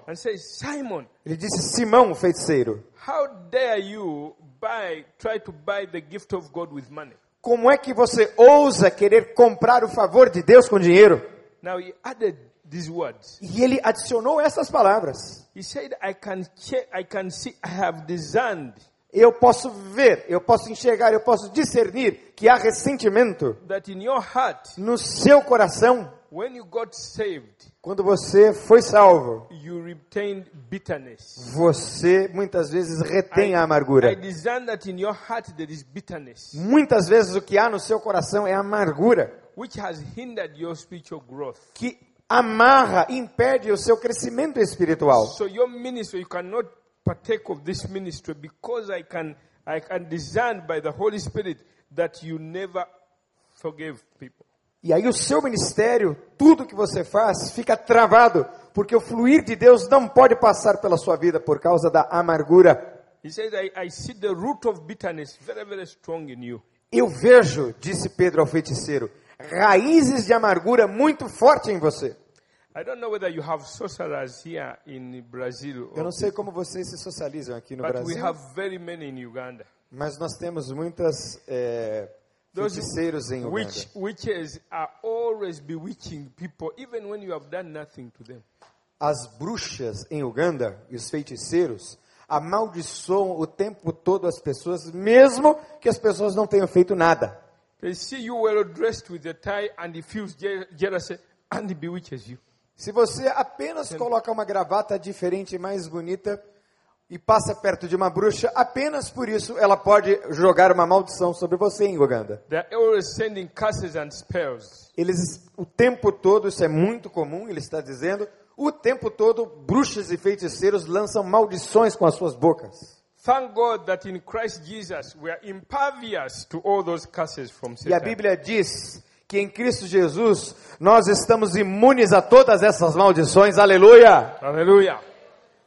Simon, Ele disse: Simão, o feiticeiro, how dare you buy, try to buy the gift of God with money? como é que você ousa querer comprar o favor de Deus com dinheiro? Now he added these words. E ele adicionou essas palavras. He said, I can check, I can see, I have discerned Eu posso ver, eu posso enxergar, eu posso discernir que há ressentimento that in your heart, no seu coração when you got saved, quando você foi salvo. you retained bitterness. Você muitas vezes retém a I amargura. discern that in your heart there is bitterness, Muitas vezes o que há no seu coração é amargura, which has hindered your spiritual growth. que amarra, impede o seu crescimento espiritual. So your ministry, you cannot partake of this ministry because I can, I can discern by the Holy Spirit that you never forgave people. E aí o seu ministério, tudo que você faz, fica travado, porque o fluir de Deus não pode passar pela sua vida por causa da amargura. Eu vejo, disse Pedro ao feiticeiro, raízes de amargura muito forte em você. Eu não sei como vocês se socializam aqui no Brasil, mas nós temos muitas é, feiticeiros em Uganda. Witch, witches are always bewitching people, even when you have done nothing to them. As bruxas em Uganda e os feiticeiros amaldiçoam o tempo todo as pessoas, mesmo que as pessoas não tenham feito nada. They see you well dressed with a tie and feels je- jealousy and he bewitches you. Se você apenas coloca uma gravata diferente e mais bonita e passa perto de uma bruxa, apenas por isso ela pode jogar uma maldição sobre você em Uganda. Eles, o tempo todo, isso é muito comum, ele está dizendo, o tempo todo, bruxas e feiticeiros lançam maldições com as suas bocas. Thank God that in Christ Jesus we are impervious to all those curses from E a. Bíblia diz que em Cristo Jesus nós estamos imunes a todas essas maldições, aleluia! Hallelujah.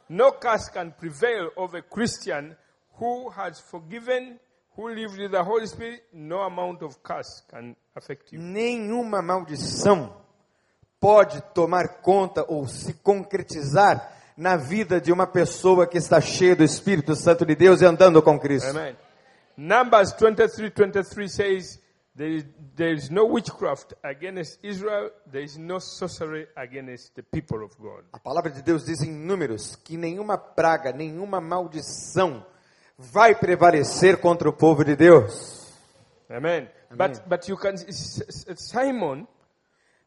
No curse can prevail over a Christian who has forgiven, who lives with the Holy Spirit. No amount of curse can affect you. Nenhuma maldição pode tomar conta ou se concretizar na vida de uma pessoa que está cheia do Espírito Santo de Deus e andando com Cristo. Amen. Numbers 23 23 says, there is, there is no witchcraft against Israel, there is no sorcery against the people of God. A palavra de Deus diz em Números que nenhuma praga, nenhuma maldição vai prevalecer contra o povo de Deus. Amen. But, but you can, Simon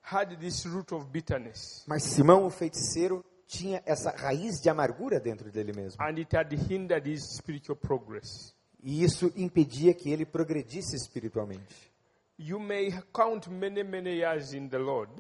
had this root of bitterness, Mas Simão, o feiticeiro, tinha essa raiz de amargura dentro dele mesmo. and it had hindered his spiritual progress. E isso impedia que ele progredisse espiritualmente. You may count many, many years in the Lord,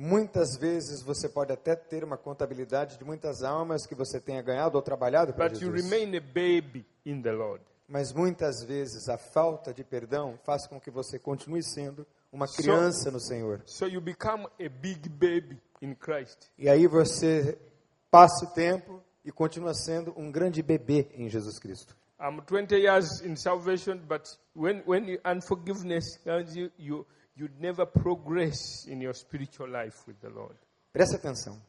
Muitas vezes você pode até ter uma contabilidade de muitas almas que você tenha ganhado ou trabalhado para but you Jesus. remain a baby in the Lord. Mas muitas vezes a falta de perdão faz com que você continue sendo uma criança no Senhor. So you become a big baby in Christ. E aí você passa o tempo e continua sendo um grande bebê em Jesus Cristo. I'm 20 years in salvation, but when, when you, unforgiveness comes, you, you, you never progress in your spiritual life with the Lord. Presta atenção.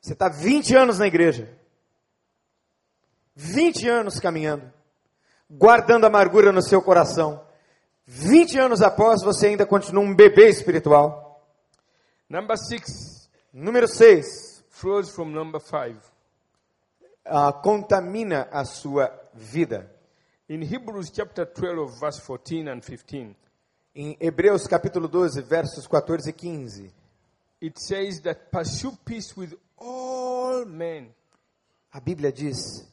Você está 20 anos na igreja. 20 anos caminhando. guardando amargura no seu coração. 20 anos após, você ainda continua um bebê espiritual. Number six Número 6. flows from number five. contamina a sua vida. In Hebrews chapter 12, verse 14 and 15, Em Hebreus capítulo 12, versos 14 e 15, it says that pursue peace with all men. a Bíblia diz: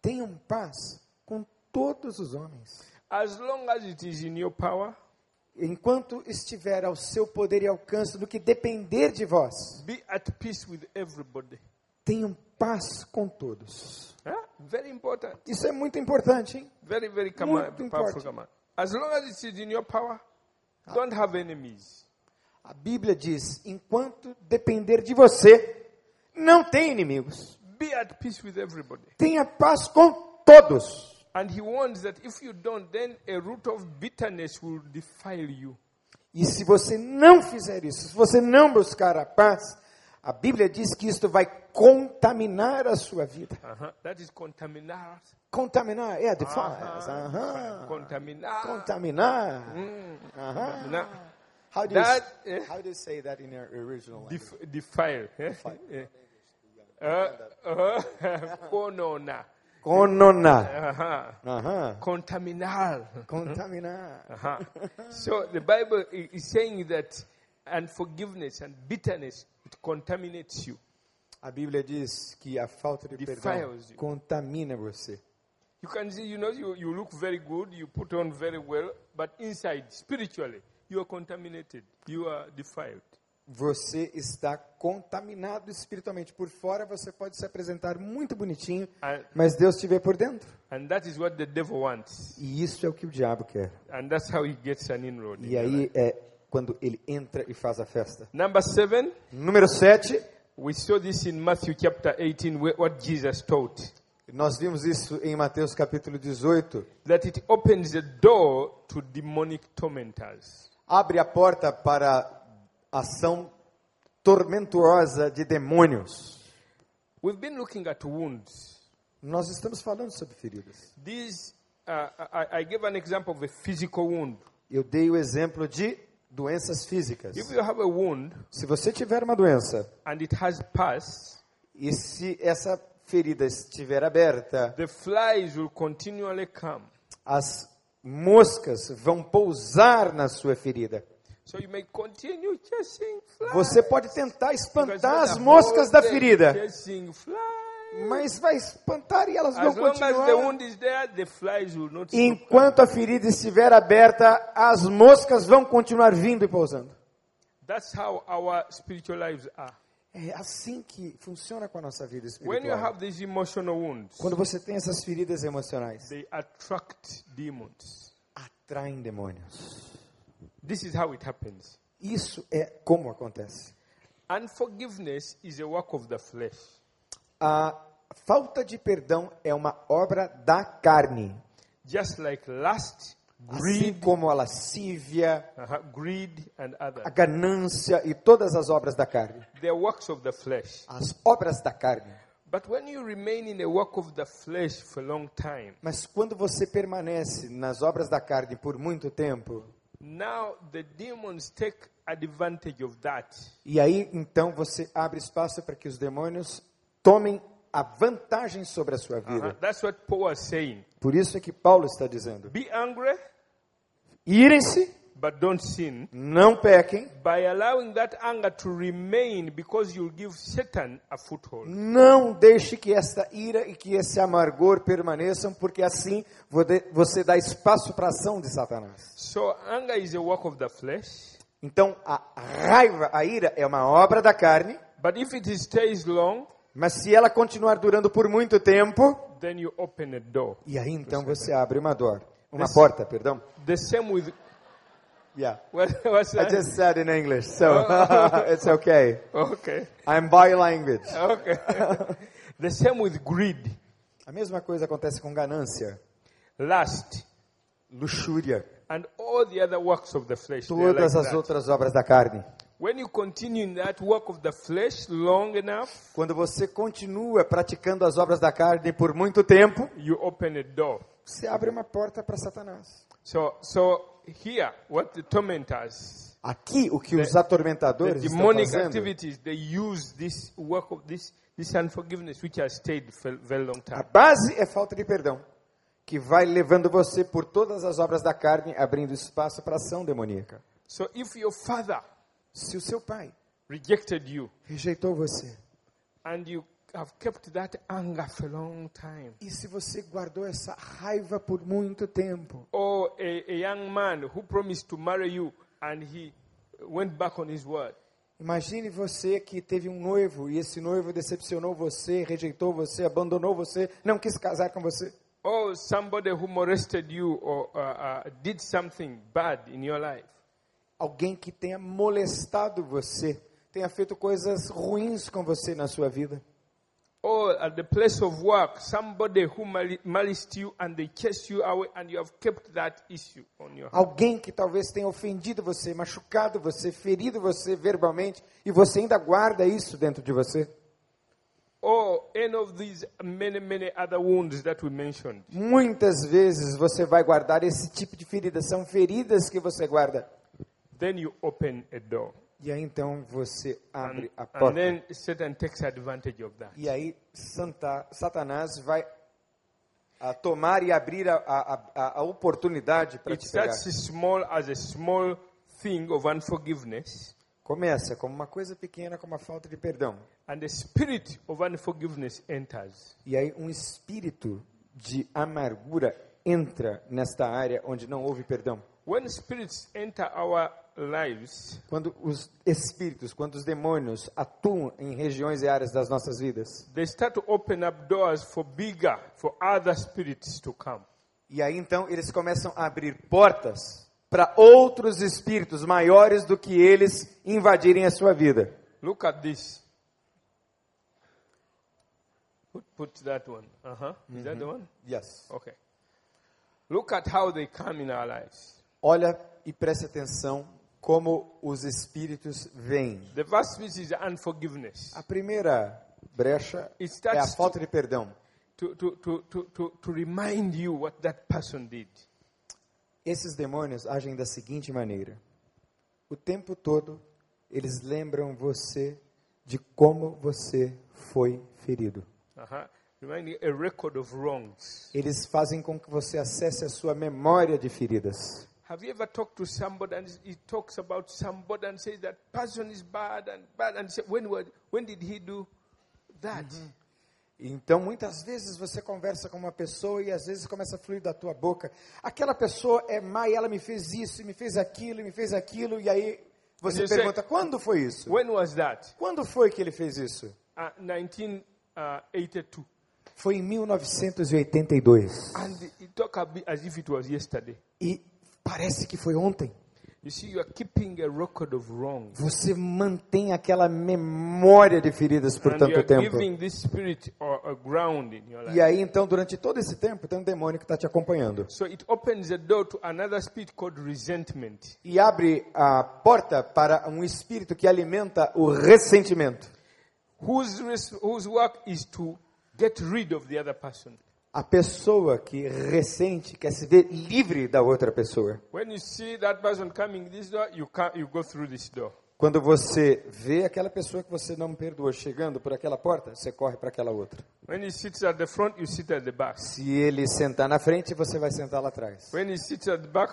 tenham paz com todos os homens. As long as it is in your power, Enquanto estiver ao seu poder e alcance do que depender de vós, be at peace with everybody. Tenham paz com todos. Huh? Very important. Isso é muito importante, hein? Very, very command, Muito powerful important. command. As long as it is in your power, don't have enemies. A Bíblia diz: enquanto depender de você, não tem inimigos. Be at peace with everybody. Tenha paz com todos. And he warns that if you don't, then a root of bitterness will defile you. E se você não fizer isso, se você não buscar a paz, a Bíblia diz que isto vai contaminar a sua vida. Uh-huh. That is contaminar. Contaminar, é, defiles. Aham. Contaminar. Contaminar. Mm. Aham. Contaminar. How do you, That, eh, how do you say that in your original language? Def- defile. Uh, uh, Conona. Uh-huh. Contaminar. Contaminar. Uh-huh. So the Bible is saying that unforgiveness and bitterness it contaminates you. A Bíblia diz que a falta de perdão you. contamina você. You can see, you know, you, you look very good, you put on very well, but inside, spiritually, you are contaminated. You are defiled. Você está contaminado espiritualmente. Por fora você pode se apresentar muito bonitinho, And, mas Deus te vê por dentro. and that is what the devil wants. E isso é o que o diabo quer. And that's how he gets an inroad. in E your aí é quando ele entra e faz a festa. Number seven, Número 7, we saw this in Matthew chapter 18, where, what Jesus taught. nós vimos isso em Mateus capítulo 18. That it opens the door to demonic tormentors. Abre a porta para ação tormentuosa de demônios. We've been looking at wounds. Nós estamos falando sobre feridas. These, uh, I, I gave an example of a physical wound. Eu dei o exemplo de doenças físicas. If you have a wound Se você tiver uma doença and it has pus, e se essa ferida estiver aberta, the flies will continually come. as moscas vão pousar na sua ferida. So you may continue chasing flies. Você pode tentar espantar as moscas da ferida, Chasing flies. Mas vai espantar e elas vão As continuar. there, Enquanto a ferida estiver aberta, as moscas vão continuar vindo e pousando. coming. That's how our spiritual lives are. É assim que funciona com a nossa vida espiritual. wounds, Quando você tem essas feridas emocionais, they attract demons. atraem demônios. This is how it happens. Isso é como acontece. Unforgiveness is a work of the flesh. A falta de perdão é uma obra da carne, Just like lust, assim greed, como a lascívia, uh-huh, greed, and a others. ganância e todas as obras da carne. They're works of the flesh. As obras da carne. But when you remain in a work of the flesh for a long time, Mas quando você permanece nas obras da carne por muito tempo, now the demons take advantage of that. e aí então você abre espaço para que os demônios tomem a vantagem sobre a sua Uh-huh. vida. That's what Paul was saying. Por isso é que Paulo está dizendo: Be angry, irem-se, but don't sin. não pequem, By allowing that anger to remain because you'll give Satan a foothold. não deixe que esta ira e que esse amargor permaneçam, porque assim vo- você dá espaço para a ação de Satanás. So anger is a work of the flesh. Então a raiva, a ira é uma obra da carne, But if it stays long, mas se ela continuar durando por muito tempo, then you open a door. e aí então você abre uma dor, uma This- porta, perdão. The same with Yeah. what was I just said in English, so it's okay. Okay, I'm bilanguage. okay. the same with greed, A mesma coisa acontece com ganância, lust, luxúria, and all the other works of the flesh. Are like todas as that. outras obras da carne. When you continue in that work of the flesh long enough, Quando você continua praticando as obras da carne por muito tempo, you open a door. você abre uma porta para Satanás. So, so here, what the tormentors, Aqui, o que os the atormentadores estão demonic fazendo, activities, they use this work of this, this unforgiveness, which has stayed for a very long a time. base é falta de perdão, que vai levando você por todas as obras da carne, abrindo espaço para ação demoníaca. So if your father Se o seu pai rejected you rejeitou você, and you have kept that anger for a long time, e se você guardou essa raiva por muito tempo, or a, a young man who promised to marry you and he went back on his word, Imagine você que teve um noivo e esse noivo decepcionou você, rejeitou você, abandonou você, não quis casar com você. or somebody who molested you or uh, uh, did something bad in your life. Alguém que tenha molestado você, tenha feito coisas ruins com você na sua vida. Or at the place of work, somebody who mali- maliced you and they chased you away and you have kept that issue on your heart. Alguém que talvez tenha ofendido você, machucado você, ferido você verbalmente e você ainda guarda isso dentro de você. Or any of these many, many other wounds that we mentioned. Muitas vezes você vai guardar esse tipo de feridas, são feridas que você guarda. Then you open a door. E aí então você abre And, a and porta. then Satan takes advantage of that. E aí Santa, Satanás vai a tomar e abrir a, a, a, oportunidade para It te pegar. small as a small thing of unforgiveness. Começa como uma coisa pequena, como a falta de perdão. And the spirit of unforgiveness enters. E aí um espírito de amargura entra nesta área onde não houve perdão. When spirits enter our lives, Quando os espíritos, quando os demônios atuam em regiões e áreas das nossas vidas. they start to open up doors for bigger, for other spirits to come. E aí então eles começam a abrir portas para outros espíritos maiores do que eles invadirem a sua vida. Look at this. Put, put that one. Uh huh. Is that the one? Yes. Okay. Look at how they come in our lives. Olha e preste atenção como os espíritos vêm. The first piece is unforgiveness. A primeira brecha é a falta de perdão. to, to, to, to, remind you what that person did. Esses demônios agem da seguinte maneira: o tempo todo eles lembram você de como você foi ferido. Of wrongs. Eles fazem com que você acesse a sua memória de feridas. Have you ever talked to somebody and he talks about somebody and says that person is bad and bad and say, when, wa- when did he do that? Então, muitas vezes você conversa com uma pessoa e às vezes começa a fluir da tua boca. Aquela pessoa é má e ela me fez isso, me fez aquilo, me fez aquilo, e aí você pergunta: quando foi isso? When was that? Quando foi que ele fez isso? Uh, 1982. Foi em 1982. And you talk as if it was yesterday. E parece que foi ontem. Você mantém aquela memória de feridas por tanto tempo. E aí, então, durante todo esse tempo, tem um demônio que está te acompanhando. E abre a porta para um espírito que alimenta o ressentimento. Whose, res- whose work is to get rid of the other person. A pessoa que ressente quer se ver livre da outra pessoa. When you see that person coming this door, you, come, you go through this door. Quando você vê aquela pessoa que você não perdoou chegando por aquela porta, você corre para aquela outra. Front. Se ele sentar na frente, você vai sentar lá atrás. Back,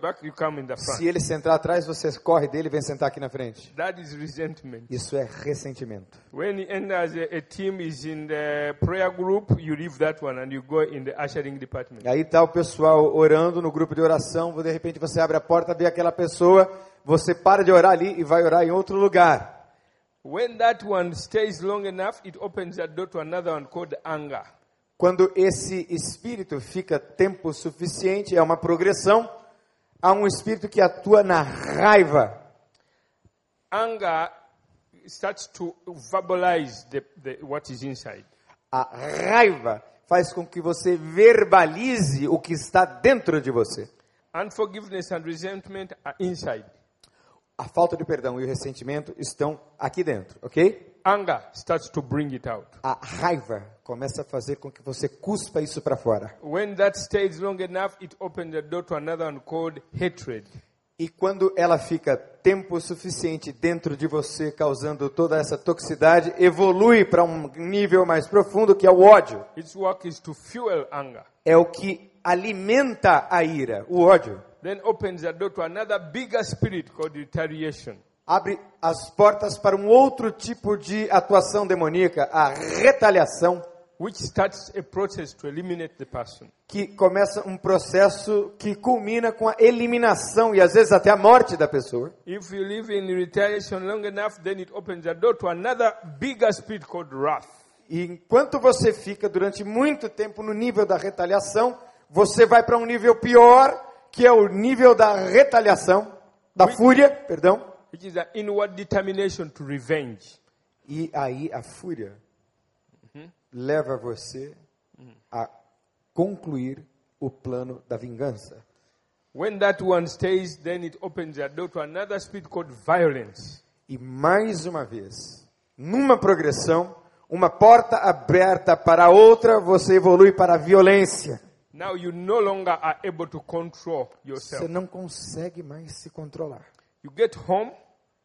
back. Se ele sentar atrás, você corre dele e vem sentar aqui na frente. That is resentment. Isso é ressentimento. When he enters a, a team is in the prayer group, you leave that one and you go in the ushering department. Aí tá o pessoal orando no grupo de oração, de repente você abre a porta, vê aquela pessoa, você para de orar ali e vai orar em outro lugar. When that one stays long enough, it opens a door to another one called anger. Quando esse espírito fica tempo suficiente, é uma progressão, há um espírito que atua na raiva. Anger starts to verbalize the, the, what is inside. A raiva faz com que você verbalize o que está dentro de você. Unforgiveness and resentment are inside. A falta de perdão e o ressentimento estão aqui dentro, ok? anger starts to bring it out. A raiva começa a fazer com que você cuspa isso para fora. When that stays long enough, it opens the door to another one called hatred. E quando ela fica tempo suficiente dentro de você, causando toda essa toxicidade, evolui para um nível mais profundo que é o ódio. Its work is to fuel anger. É o que alimenta a ira, o ódio. Then opens the door to another bigger spirit called retaliation. Abre as portas para um outro tipo de atuação demoníaca, a retaliação, which starts a process to eliminate the person. que começa um processo que culmina com a eliminação e às vezes até a morte da pessoa. If you live in retaliation long enough, then it opens the door to another bigger spirit called wrath. E enquanto você fica durante muito tempo no nível da retaliação, você vai para um nível pior, que é o nível da retaliação, da fúria, perdão. which is an inward determination to revenge. E aí a fúria leva você a concluir o plano da vingança. When that one stays, then it opens the door to another spirit called violence. E mais uma vez, numa progressão, uma porta aberta para outra, você evolui para a violência. Now you no longer are able to control Você yourself. não consegue mais se controlar. You get home,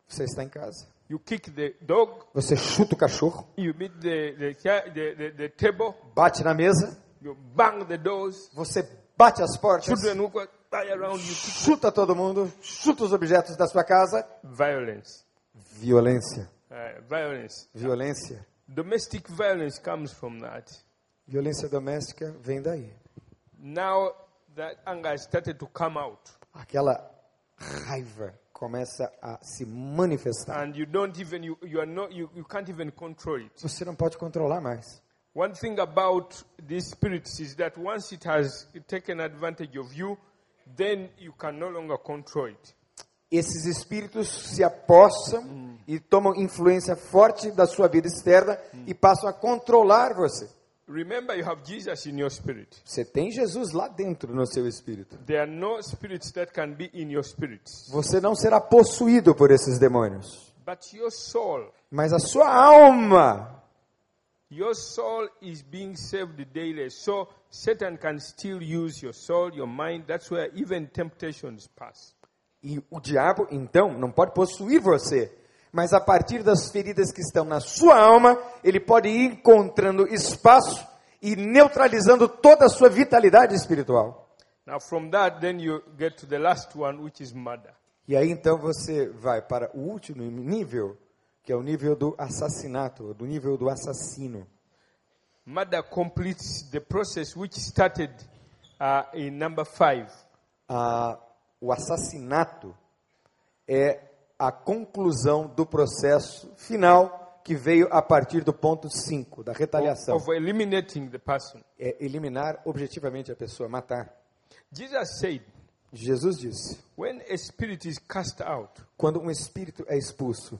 Você está em casa, you kick the dog, você chuta o cachorro, you beat the, the, the, the, table, bate na mesa, you bang the doors, você bate as portas, children who around you, chuta todo mundo, chuta os objetos da sua casa. violence. Violência, Uh, violence. violência. Domestic violence comes from that. Violência doméstica vem daí. Now that anger started to come out, Aquela raiva começa a se manifestar. and you don't even you, you are not you, you can't even control it. Você não pode controlar mais. One thing about these spirits is that once it has taken advantage of you, then you can no longer control it. Esses espíritos se apossam e tomam influência forte da sua vida externa e passam a controlar você. Remember, you have Jesus in your spirit. Você tem Jesus lá dentro no seu espírito. There are no spirits that can be in your spirit, Você não será possuído por esses demônios. but your soul, Mas a sua alma, your soul is being saved daily. So Satan can still use your soul, your mind. That's where even temptations pass. e o diabo, então, não pode possuir você. Mas a partir das feridas que estão na sua alma, ele pode ir encontrando espaço e neutralizando toda a sua vitalidade espiritual. Now, from that, then you get to the last one, which is murder. E aí então você vai para o último nível, que é o nível do assassinato, do nível do assassino. Murder completes the process which started uh, in number five. Ah, o assassinato é a conclusão do processo final que veio a partir do ponto 5, da retaliação. of eliminating the person. É eliminar objetivamente a pessoa, matar. Jesus said, Jesus disse: when a spirit is cast out quando um espírito é expulso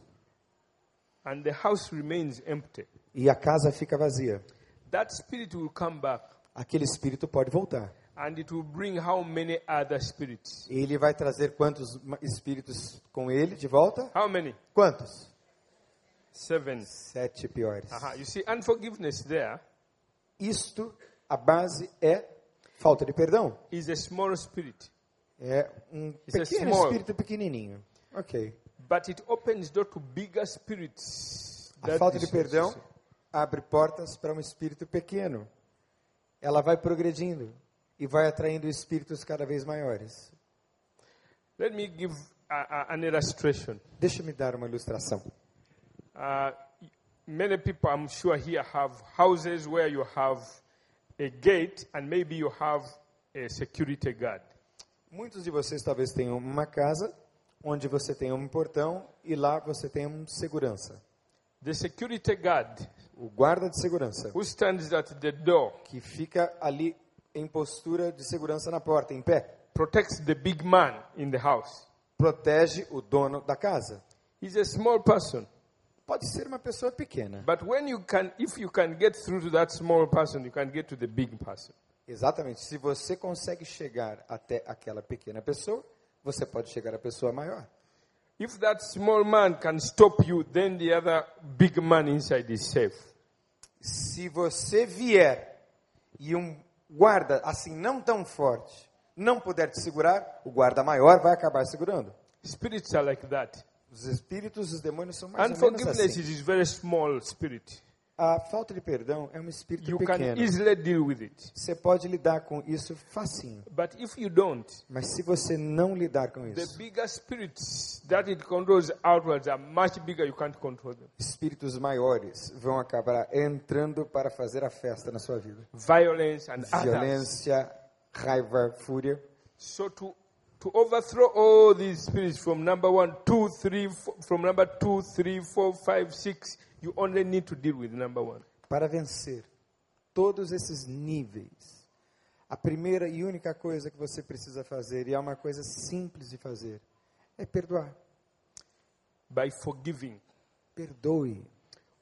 and the house remains empty, e a casa fica vazia, that spirit will come back aquele espírito pode voltar. And it will bring how many other spirits? Ele vai trazer quantos espíritos com ele de volta? How many? Quantos? Seven. Sete piores. Uh-huh. You see, unforgiveness there Isto, a base é falta de perdão. is a small spirit, É um It's pequeno small. espírito pequenininho. Ok. but it opens door to bigger spirits. A falta de perdão abre portas para um espírito pequeno. Ela vai progredindo e vai atraindo espíritos cada vez maiores. Let me give a, a, an illustration. Deixa-me dar uma ilustração. Uh, many people, I'm sure, here have houses where you have a gate and maybe you have a security guard. Muitos de vocês talvez tenham uma casa onde você tem um portão e lá você tem um segurança. The security guard O guarda de segurança, who stands at the door que fica ali em postura de segurança na porta, em pé, protects the big man in the house. protege o dono da casa. He's a small person, Pode ser uma pessoa pequena. but when you can, if you can get through to that small person, you can get to the big person. Exatamente. Se você consegue chegar até aquela pequena pessoa, você pode chegar à pessoa maior. If that small man can stop you, then the other big man inside is safe. Se você vier e um guarda assim não tão forte não puder te segurar, o guarda maior vai acabar segurando. Spirits are like that. Os espíritos, os demônios são mais ou menos Unforgiveness assim. is very small spirit. A falta de perdão é um espírito You can pequeno. easily deal with it. Você pode lidar com isso facinho. But if you don't, Mas se você não lidar com the isso, bigger spirits that it controls outwards are much bigger. You can't control them. espíritos maiores vão acabar entrando para fazer a festa na sua vida. Violence and others. Violência, raiva, fúria. So to to overthrow all these spirits from number one, two, three, four, from number two, three, four, five, six, you only need to deal with number one. Para vencer todos esses níveis, a primeira e única coisa que você precisa fazer, e é uma coisa simples de fazer, é perdoar. By forgiving. Perdoe.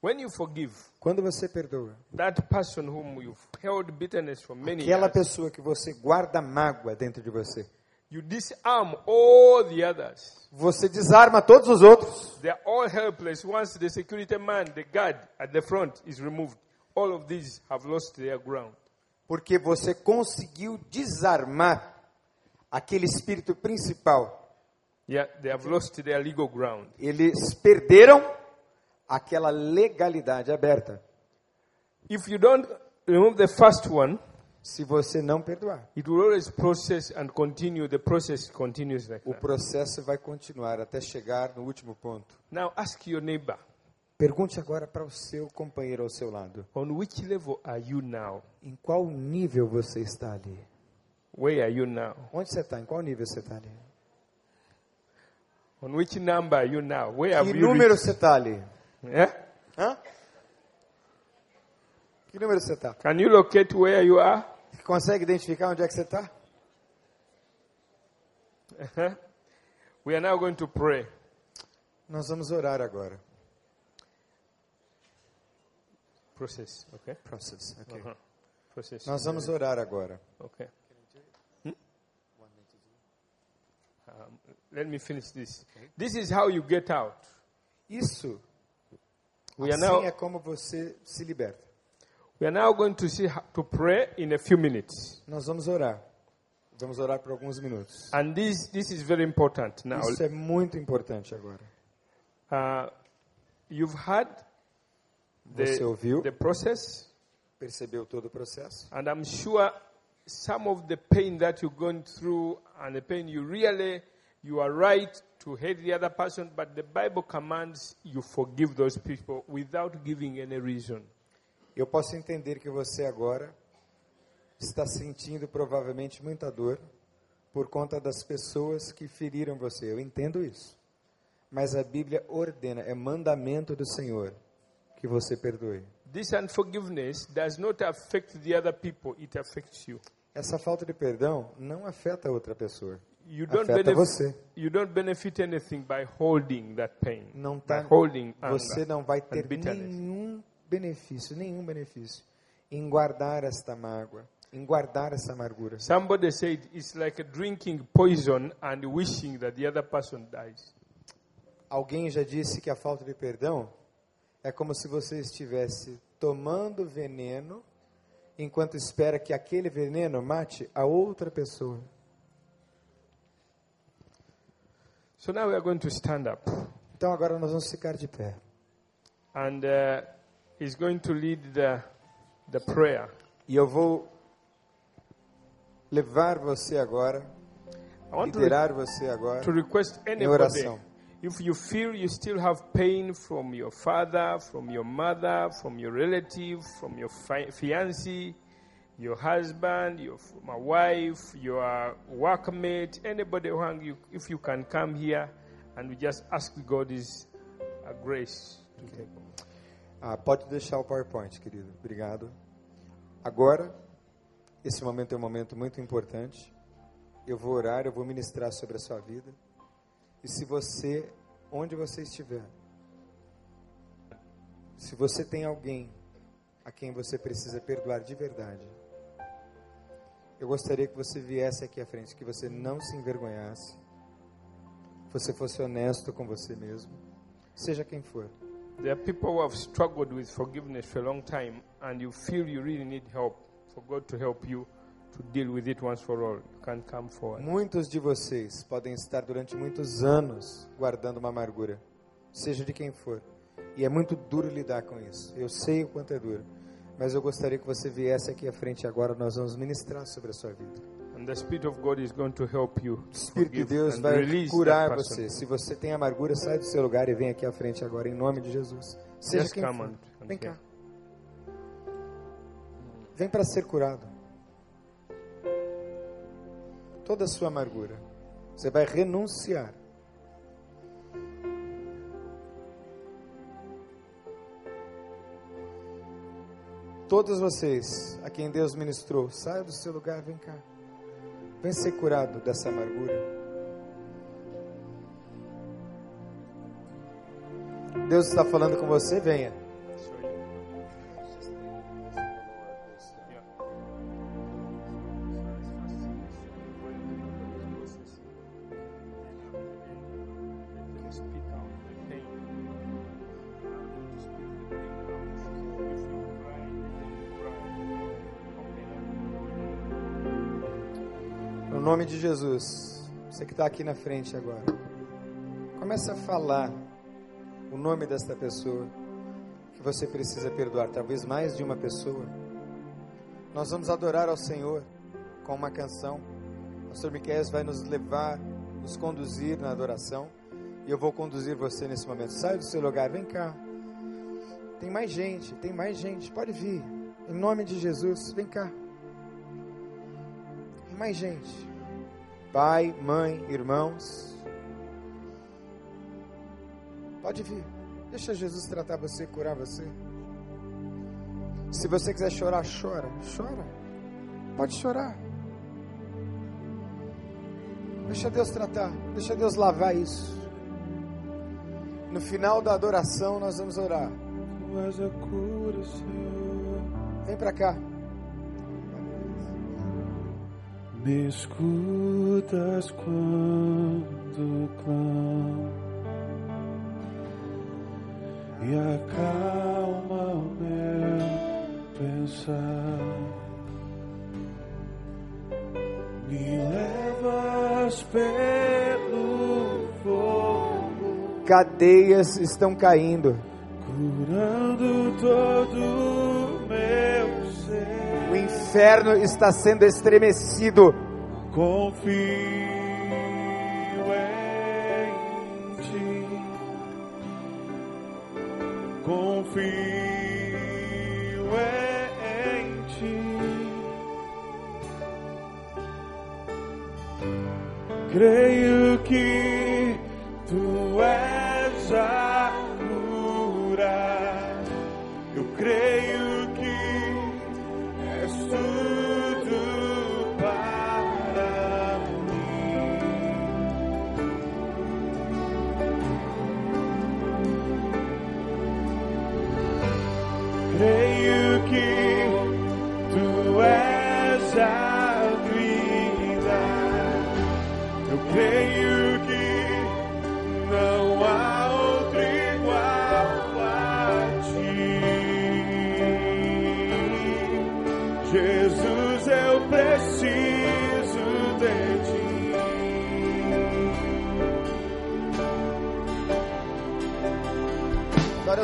When you forgive Quando você perdoa, that person whom you've held bitterness for many aquela years, pessoa que você guarda mágoa dentro de você, you disarm all the others. você desarma todos os outros. They are all helpless once the security man, the guard at the front is removed. All of these have lost their ground. Porque você conseguiu desarmar aquele espírito principal. Yeah, they have lost their legal ground. Eles perderam aquela legalidade aberta. If you don't remove the first one, Se você não perdoar, it will always process and continue. The process continues like o processo vai continuar até chegar no último ponto. Now ask your neighbor, Pergunte agora para o seu companheiro ao seu lado: on which level are you now? em qual nível você está ali? Where are you now? Onde você está? Em qual nível você está ali? On which number are you now? Where Que número você está ali? Yeah? Hã? Que número você está? Can you locate where you are? Consegue identificar onde é que você está? We are now going to pray. Nós vamos orar agora. Process, okay? Process. ok. Uh-huh. Process. Nós vamos orar agora. Okay. Hmm? Um, let me finish this. This is how you get out. Isso, We are assim now é como você se liberta. We are now going to see how to pray in a few minutes. Nós vamos orar. Vamos orar por alguns minutos. And this this is very important now. Isso é muito importante agora. Uh, you've had Você the, ouviu, the process, percebeu todo o processo. and I'm sure some of the pain that you're going through and the pain you really you are right to hate the other person, but the Bible commands you forgive those people without giving any reason. Eu posso entender que você agora está sentindo provavelmente muita dor por conta das pessoas que feriram você. Eu entendo isso. Mas a Bíblia ordena, é mandamento do Senhor que você perdoe. This unforgiveness does not affect the other people, it affects you. Essa falta de perdão não afeta a outra pessoa. You don't, Afeta benef- você. you don't benefit anything by holding that pain, Não tá, holding você não vai ter nenhum benefício, nenhum benefício em guardar esta mágoa, em guardar essa amargura. Somebody said it's like drinking poison and wishing that the other person dies. Alguém já disse que a falta de perdão é como se você estivesse tomando veneno enquanto espera que aquele veneno mate a outra pessoa. So now we are going to stand up, Então agora nós vamos ficar de pé. and uh, he's going to lead the the prayer. E eu vou levar você agora, I want to, liderar você agora to request em anybody oração. if you feel you still have pain from your father, from your mother, from your relative, from your fi- fiancé, your husband, your my wife, your workmate, anybody who hang you, if you can come here and we just ask God uh, grace to take over. Ah, pode deixar o PowerPoint, querido. Obrigado. Agora, esse momento é um momento muito importante. Eu vou orar, eu vou ministrar sobre a sua vida. E se você, onde você estiver, se você tem alguém a quem você precisa perdoar de verdade, eu gostaria que você viesse aqui à frente, que você não se envergonhasse, você fosse honesto com você mesmo, seja quem for. There are people who have struggled with forgiveness for a long time, and you feel you really need help for God to help you to deal with it once for all. You can come forward. Muitos de vocês podem estar durante muitos anos guardando uma amargura, seja de quem for. E é muito duro lidar com isso. Eu sei o quanto é duro. Mas eu gostaria que você viesse aqui à frente agora. Nós vamos ministrar sobre a sua vida. And the Spirit of God is going to help you O Espírito de Deus vai curar você. Se você tem amargura, sai do seu lugar e vem aqui à frente agora, em nome de Jesus. Seja Just quem for. Vem cá. Vem para ser curado. Toda a sua amargura. Você vai renunciar. Todos vocês a quem Deus ministrou, saia do seu lugar, vem cá. Vem ser curado dessa amargura. Deus está falando com você, venha. Nome de Jesus, você que está aqui na frente agora, comece a falar o nome desta pessoa que você precisa perdoar, talvez mais de uma pessoa. Nós vamos adorar ao Senhor com uma canção. O pastor Miquel vai nos levar, nos conduzir na adoração. E eu vou conduzir você nesse momento. Sai do seu lugar, vem cá. Tem mais gente, tem mais gente. Pode vir. Em nome de Jesus, vem cá. Tem mais gente. Pai, mãe, irmãos. Pode vir. Deixa Jesus tratar você, curar você. Se você quiser chorar, chora. Chora. Pode chorar. Deixa Deus tratar. Deixa Deus lavar isso. No final da adoração, nós vamos orar. Tu és a cura, Senhor. Vem pra cá. Me escutas quando clamo e acalma o meu pensar. Me levas pelo fogo, Cadeias estão caindo. curando todo o meu ser. O inferno está sendo estremecido. Confio em ti. Confio em ti. Creio que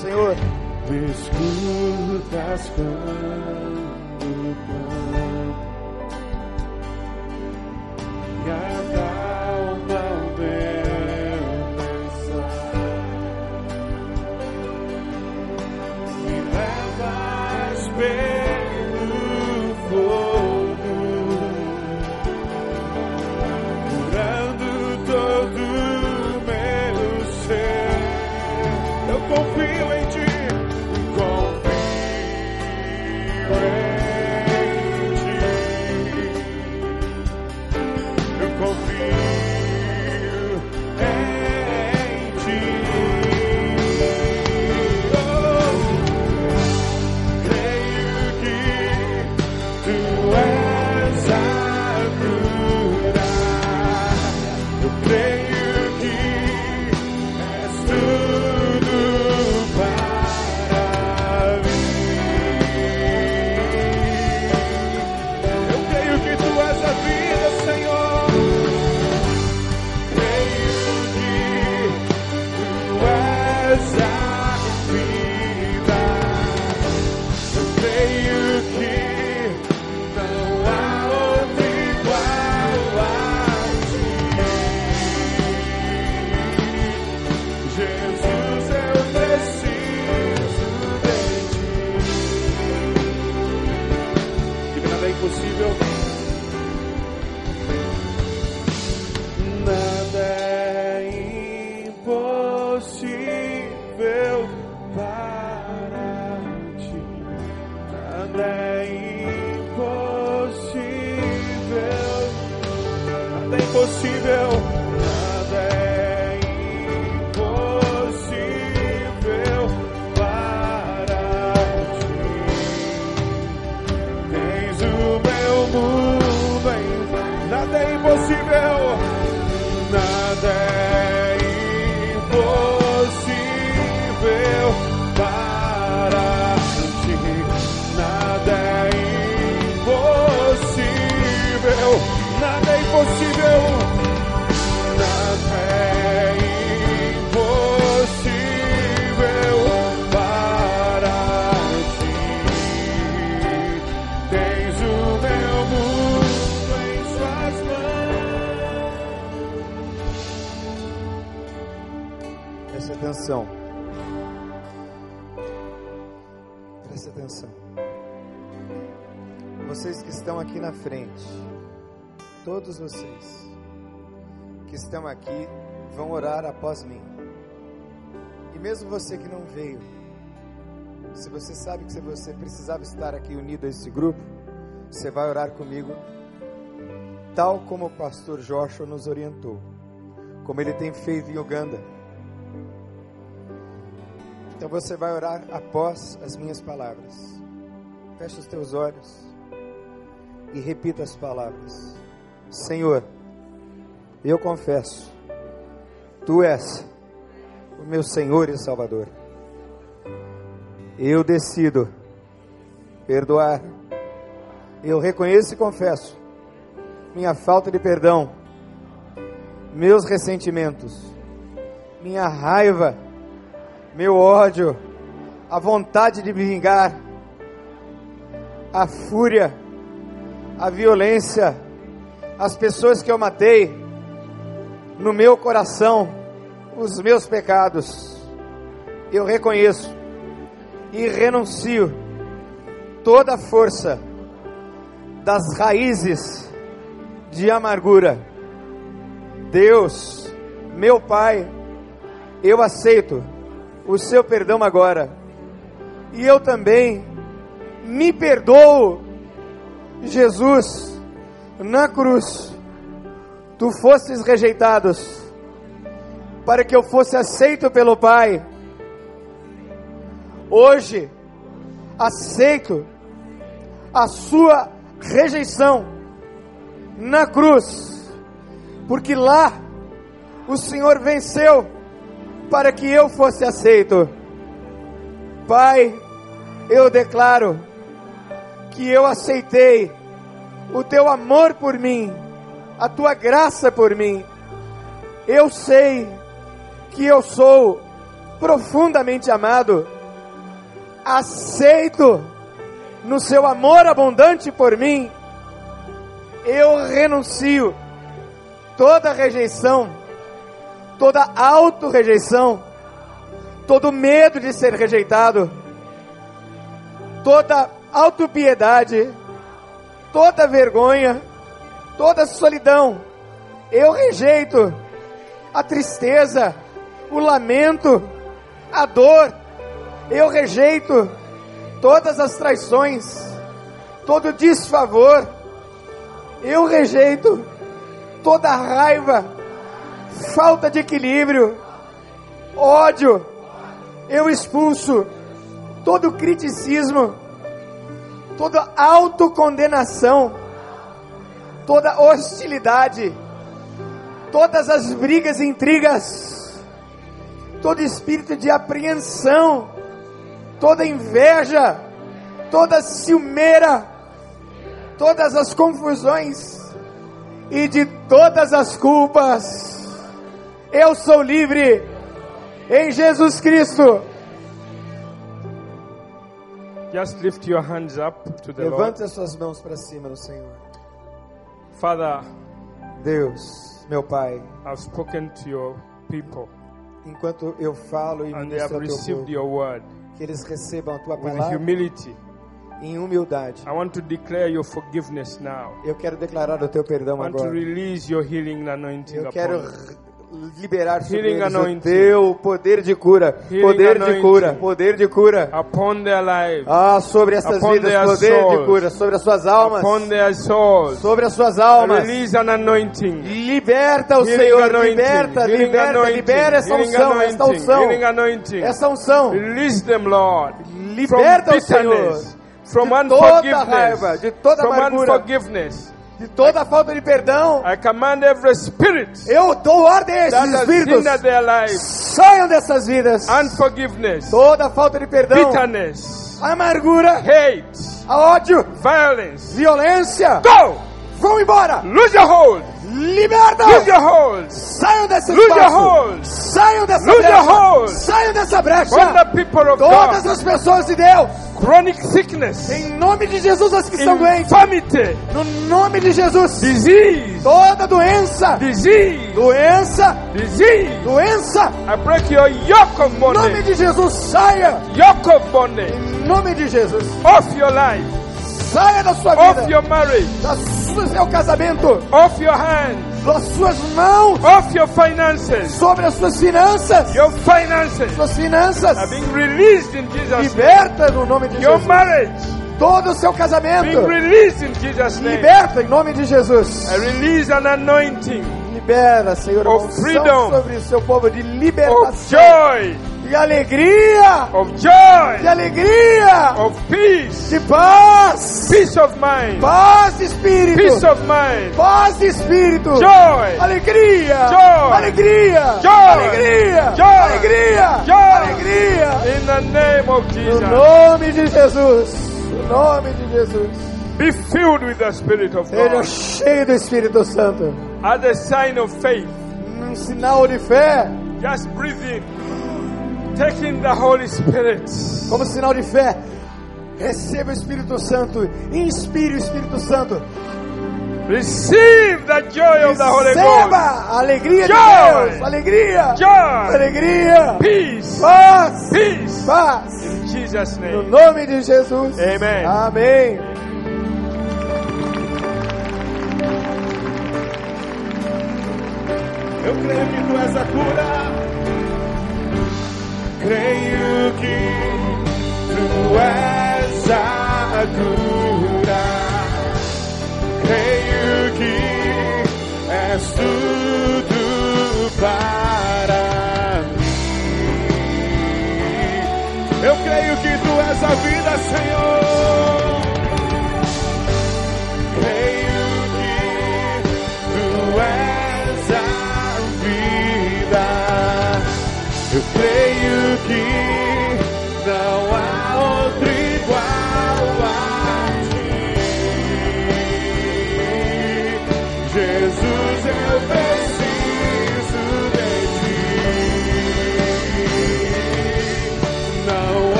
Senhor. Me escutas quando clamo e o meu pensar. Me levas pelo fogo, curando todo o meu ser. Eu confio vocês que estão aqui vão orar após mim. E mesmo você que não veio, se você sabe que você precisava estar aqui unido a esse grupo, você vai orar comigo, tal como o pastor Joshua nos orientou, como ele tem feito em Uganda. Então você vai orar após as minhas palavras. Feche os teus olhos e repita as palavras. Senhor, eu confesso, Tu és o meu Senhor e Salvador. Eu decido perdoar. Eu reconheço e confesso minha falta de perdão, meus ressentimentos, minha raiva, meu ódio, a vontade de me vingar, a fúria, a violência, as pessoas que eu matei, no meu coração, os meus pecados. Eu reconheço e renuncio toda a força das raízes de amargura. Deus, meu Pai, eu aceito o seu perdão agora. E eu também me perdoo, Jesus, na cruz. Tu fostes rejeitados para que eu fosse aceito pelo Pai. Hoje, aceito a sua rejeição na cruz, porque lá o Senhor venceu para que eu fosse aceito. Pai, eu declaro que eu aceitei o teu amor por mim, a tua graça por mim. Eu sei que eu sou profundamente amado, aceito no seu amor abundante por mim. Eu renuncio toda rejeição, toda auto-rejeição, todo medo de ser rejeitado, toda autopiedade, toda vergonha, toda solidão. Eu rejeito a tristeza, o lamento, a dor. Eu rejeito todas as traições, todo desfavor. Eu rejeito toda raiva, falta de equilíbrio, ódio. Eu expulso todo criticismo, toda autocondenação, toda hostilidade, todas as brigas e intrigas, todo espírito de apreensão, toda inveja, toda ciumeira, todas as confusões e de todas as culpas. Eu sou livre em Jesus Cristo. Just lift your hands up to the. Levante as suas mãos para cima no Senhor. Father, Deus, meu Pai, I've spoken to your people enquanto eu falo e and they have received povo, your word que eles recebam a tua with palavra humility. em humildade. I want to declare your forgiveness now. Eu quero declarar o teu perdão I want to agora. release your healing anointing Eu upon quero them. Liberar sobre eles o teu poder de cura, poder de cura, poder de cura. upon their lives, Ah, sobre essas vidas, poder de cura, sobre as suas almas, sobre as suas almas. Liberta o Senhor, liberta, liberta, libera essa unção, esta unção, essa unção. Release them, Lord. Liberta o Senhor. from de toda raiva, de toda from amargura. De toda falta de perdão. I command every spirit Eu dou ordem a esses espíritos. Saiam dessas vidas. unforgiveness, Toda falta de perdão, bitterness, amargura, hate, ódio, violence. violência. Go! Vão embora. Lose your hold. Liberta. Lose your hold. Saiam desse Lose espaço. hold. Saiam dessa Lose brecha. Saiam dessa brecha. Todas God. as pessoas de Deus, Chronic sickness, em nome de Jesus, as que estão doentes, no nome de Jesus, disease, toda doença, disease, doença, disease. doença, I break your yoke of em nome de Jesus, saia, yoke of bondage em nome de Jesus, off your life, saia da sua off vida, your marriage, do seu casamento, off your hands, das suas mãos, off your finances. sobre as suas finanças, Your finances suas finanças, are being released in Jesus' name. liberta no nome de Your Jesus, marriage todo o seu being casamento, released in Jesus' name. liberta em nome de Jesus. I release an anointing Libera, Senhor, Of unção sobre o seu povo de of libertação, de alegria, of de joy, alegria, of peace, de paz, peace of mind, paz de espírito, peace of mind, paz de espírito, joy, alegria, Joy. alegria, Joy. alegria, Joy. alegria, Joy. alegria, in the name of no Jesus. nome de Jesus, no nome de Jesus, Be filled with the Spirit of seja God. cheio do Espírito Santo, As a sign of faith, um sinal de fé, just breathe in. Take in the Holy Spirit. como sinal de fé. Receba o Espírito Santo, inspire o Espírito Santo, Receive the joy of the Holy receba Ghost. a alegria de Joy. Deus, alegria, Joy, alegria, peace, paz, peace. paz, In Jesus' no name. nome de Jesus, Amen. amém. Eu creio que tu és a cura. Creio que tu és a cura. Creio que és tudo para mim. Eu creio que tu és a vida, Senhor.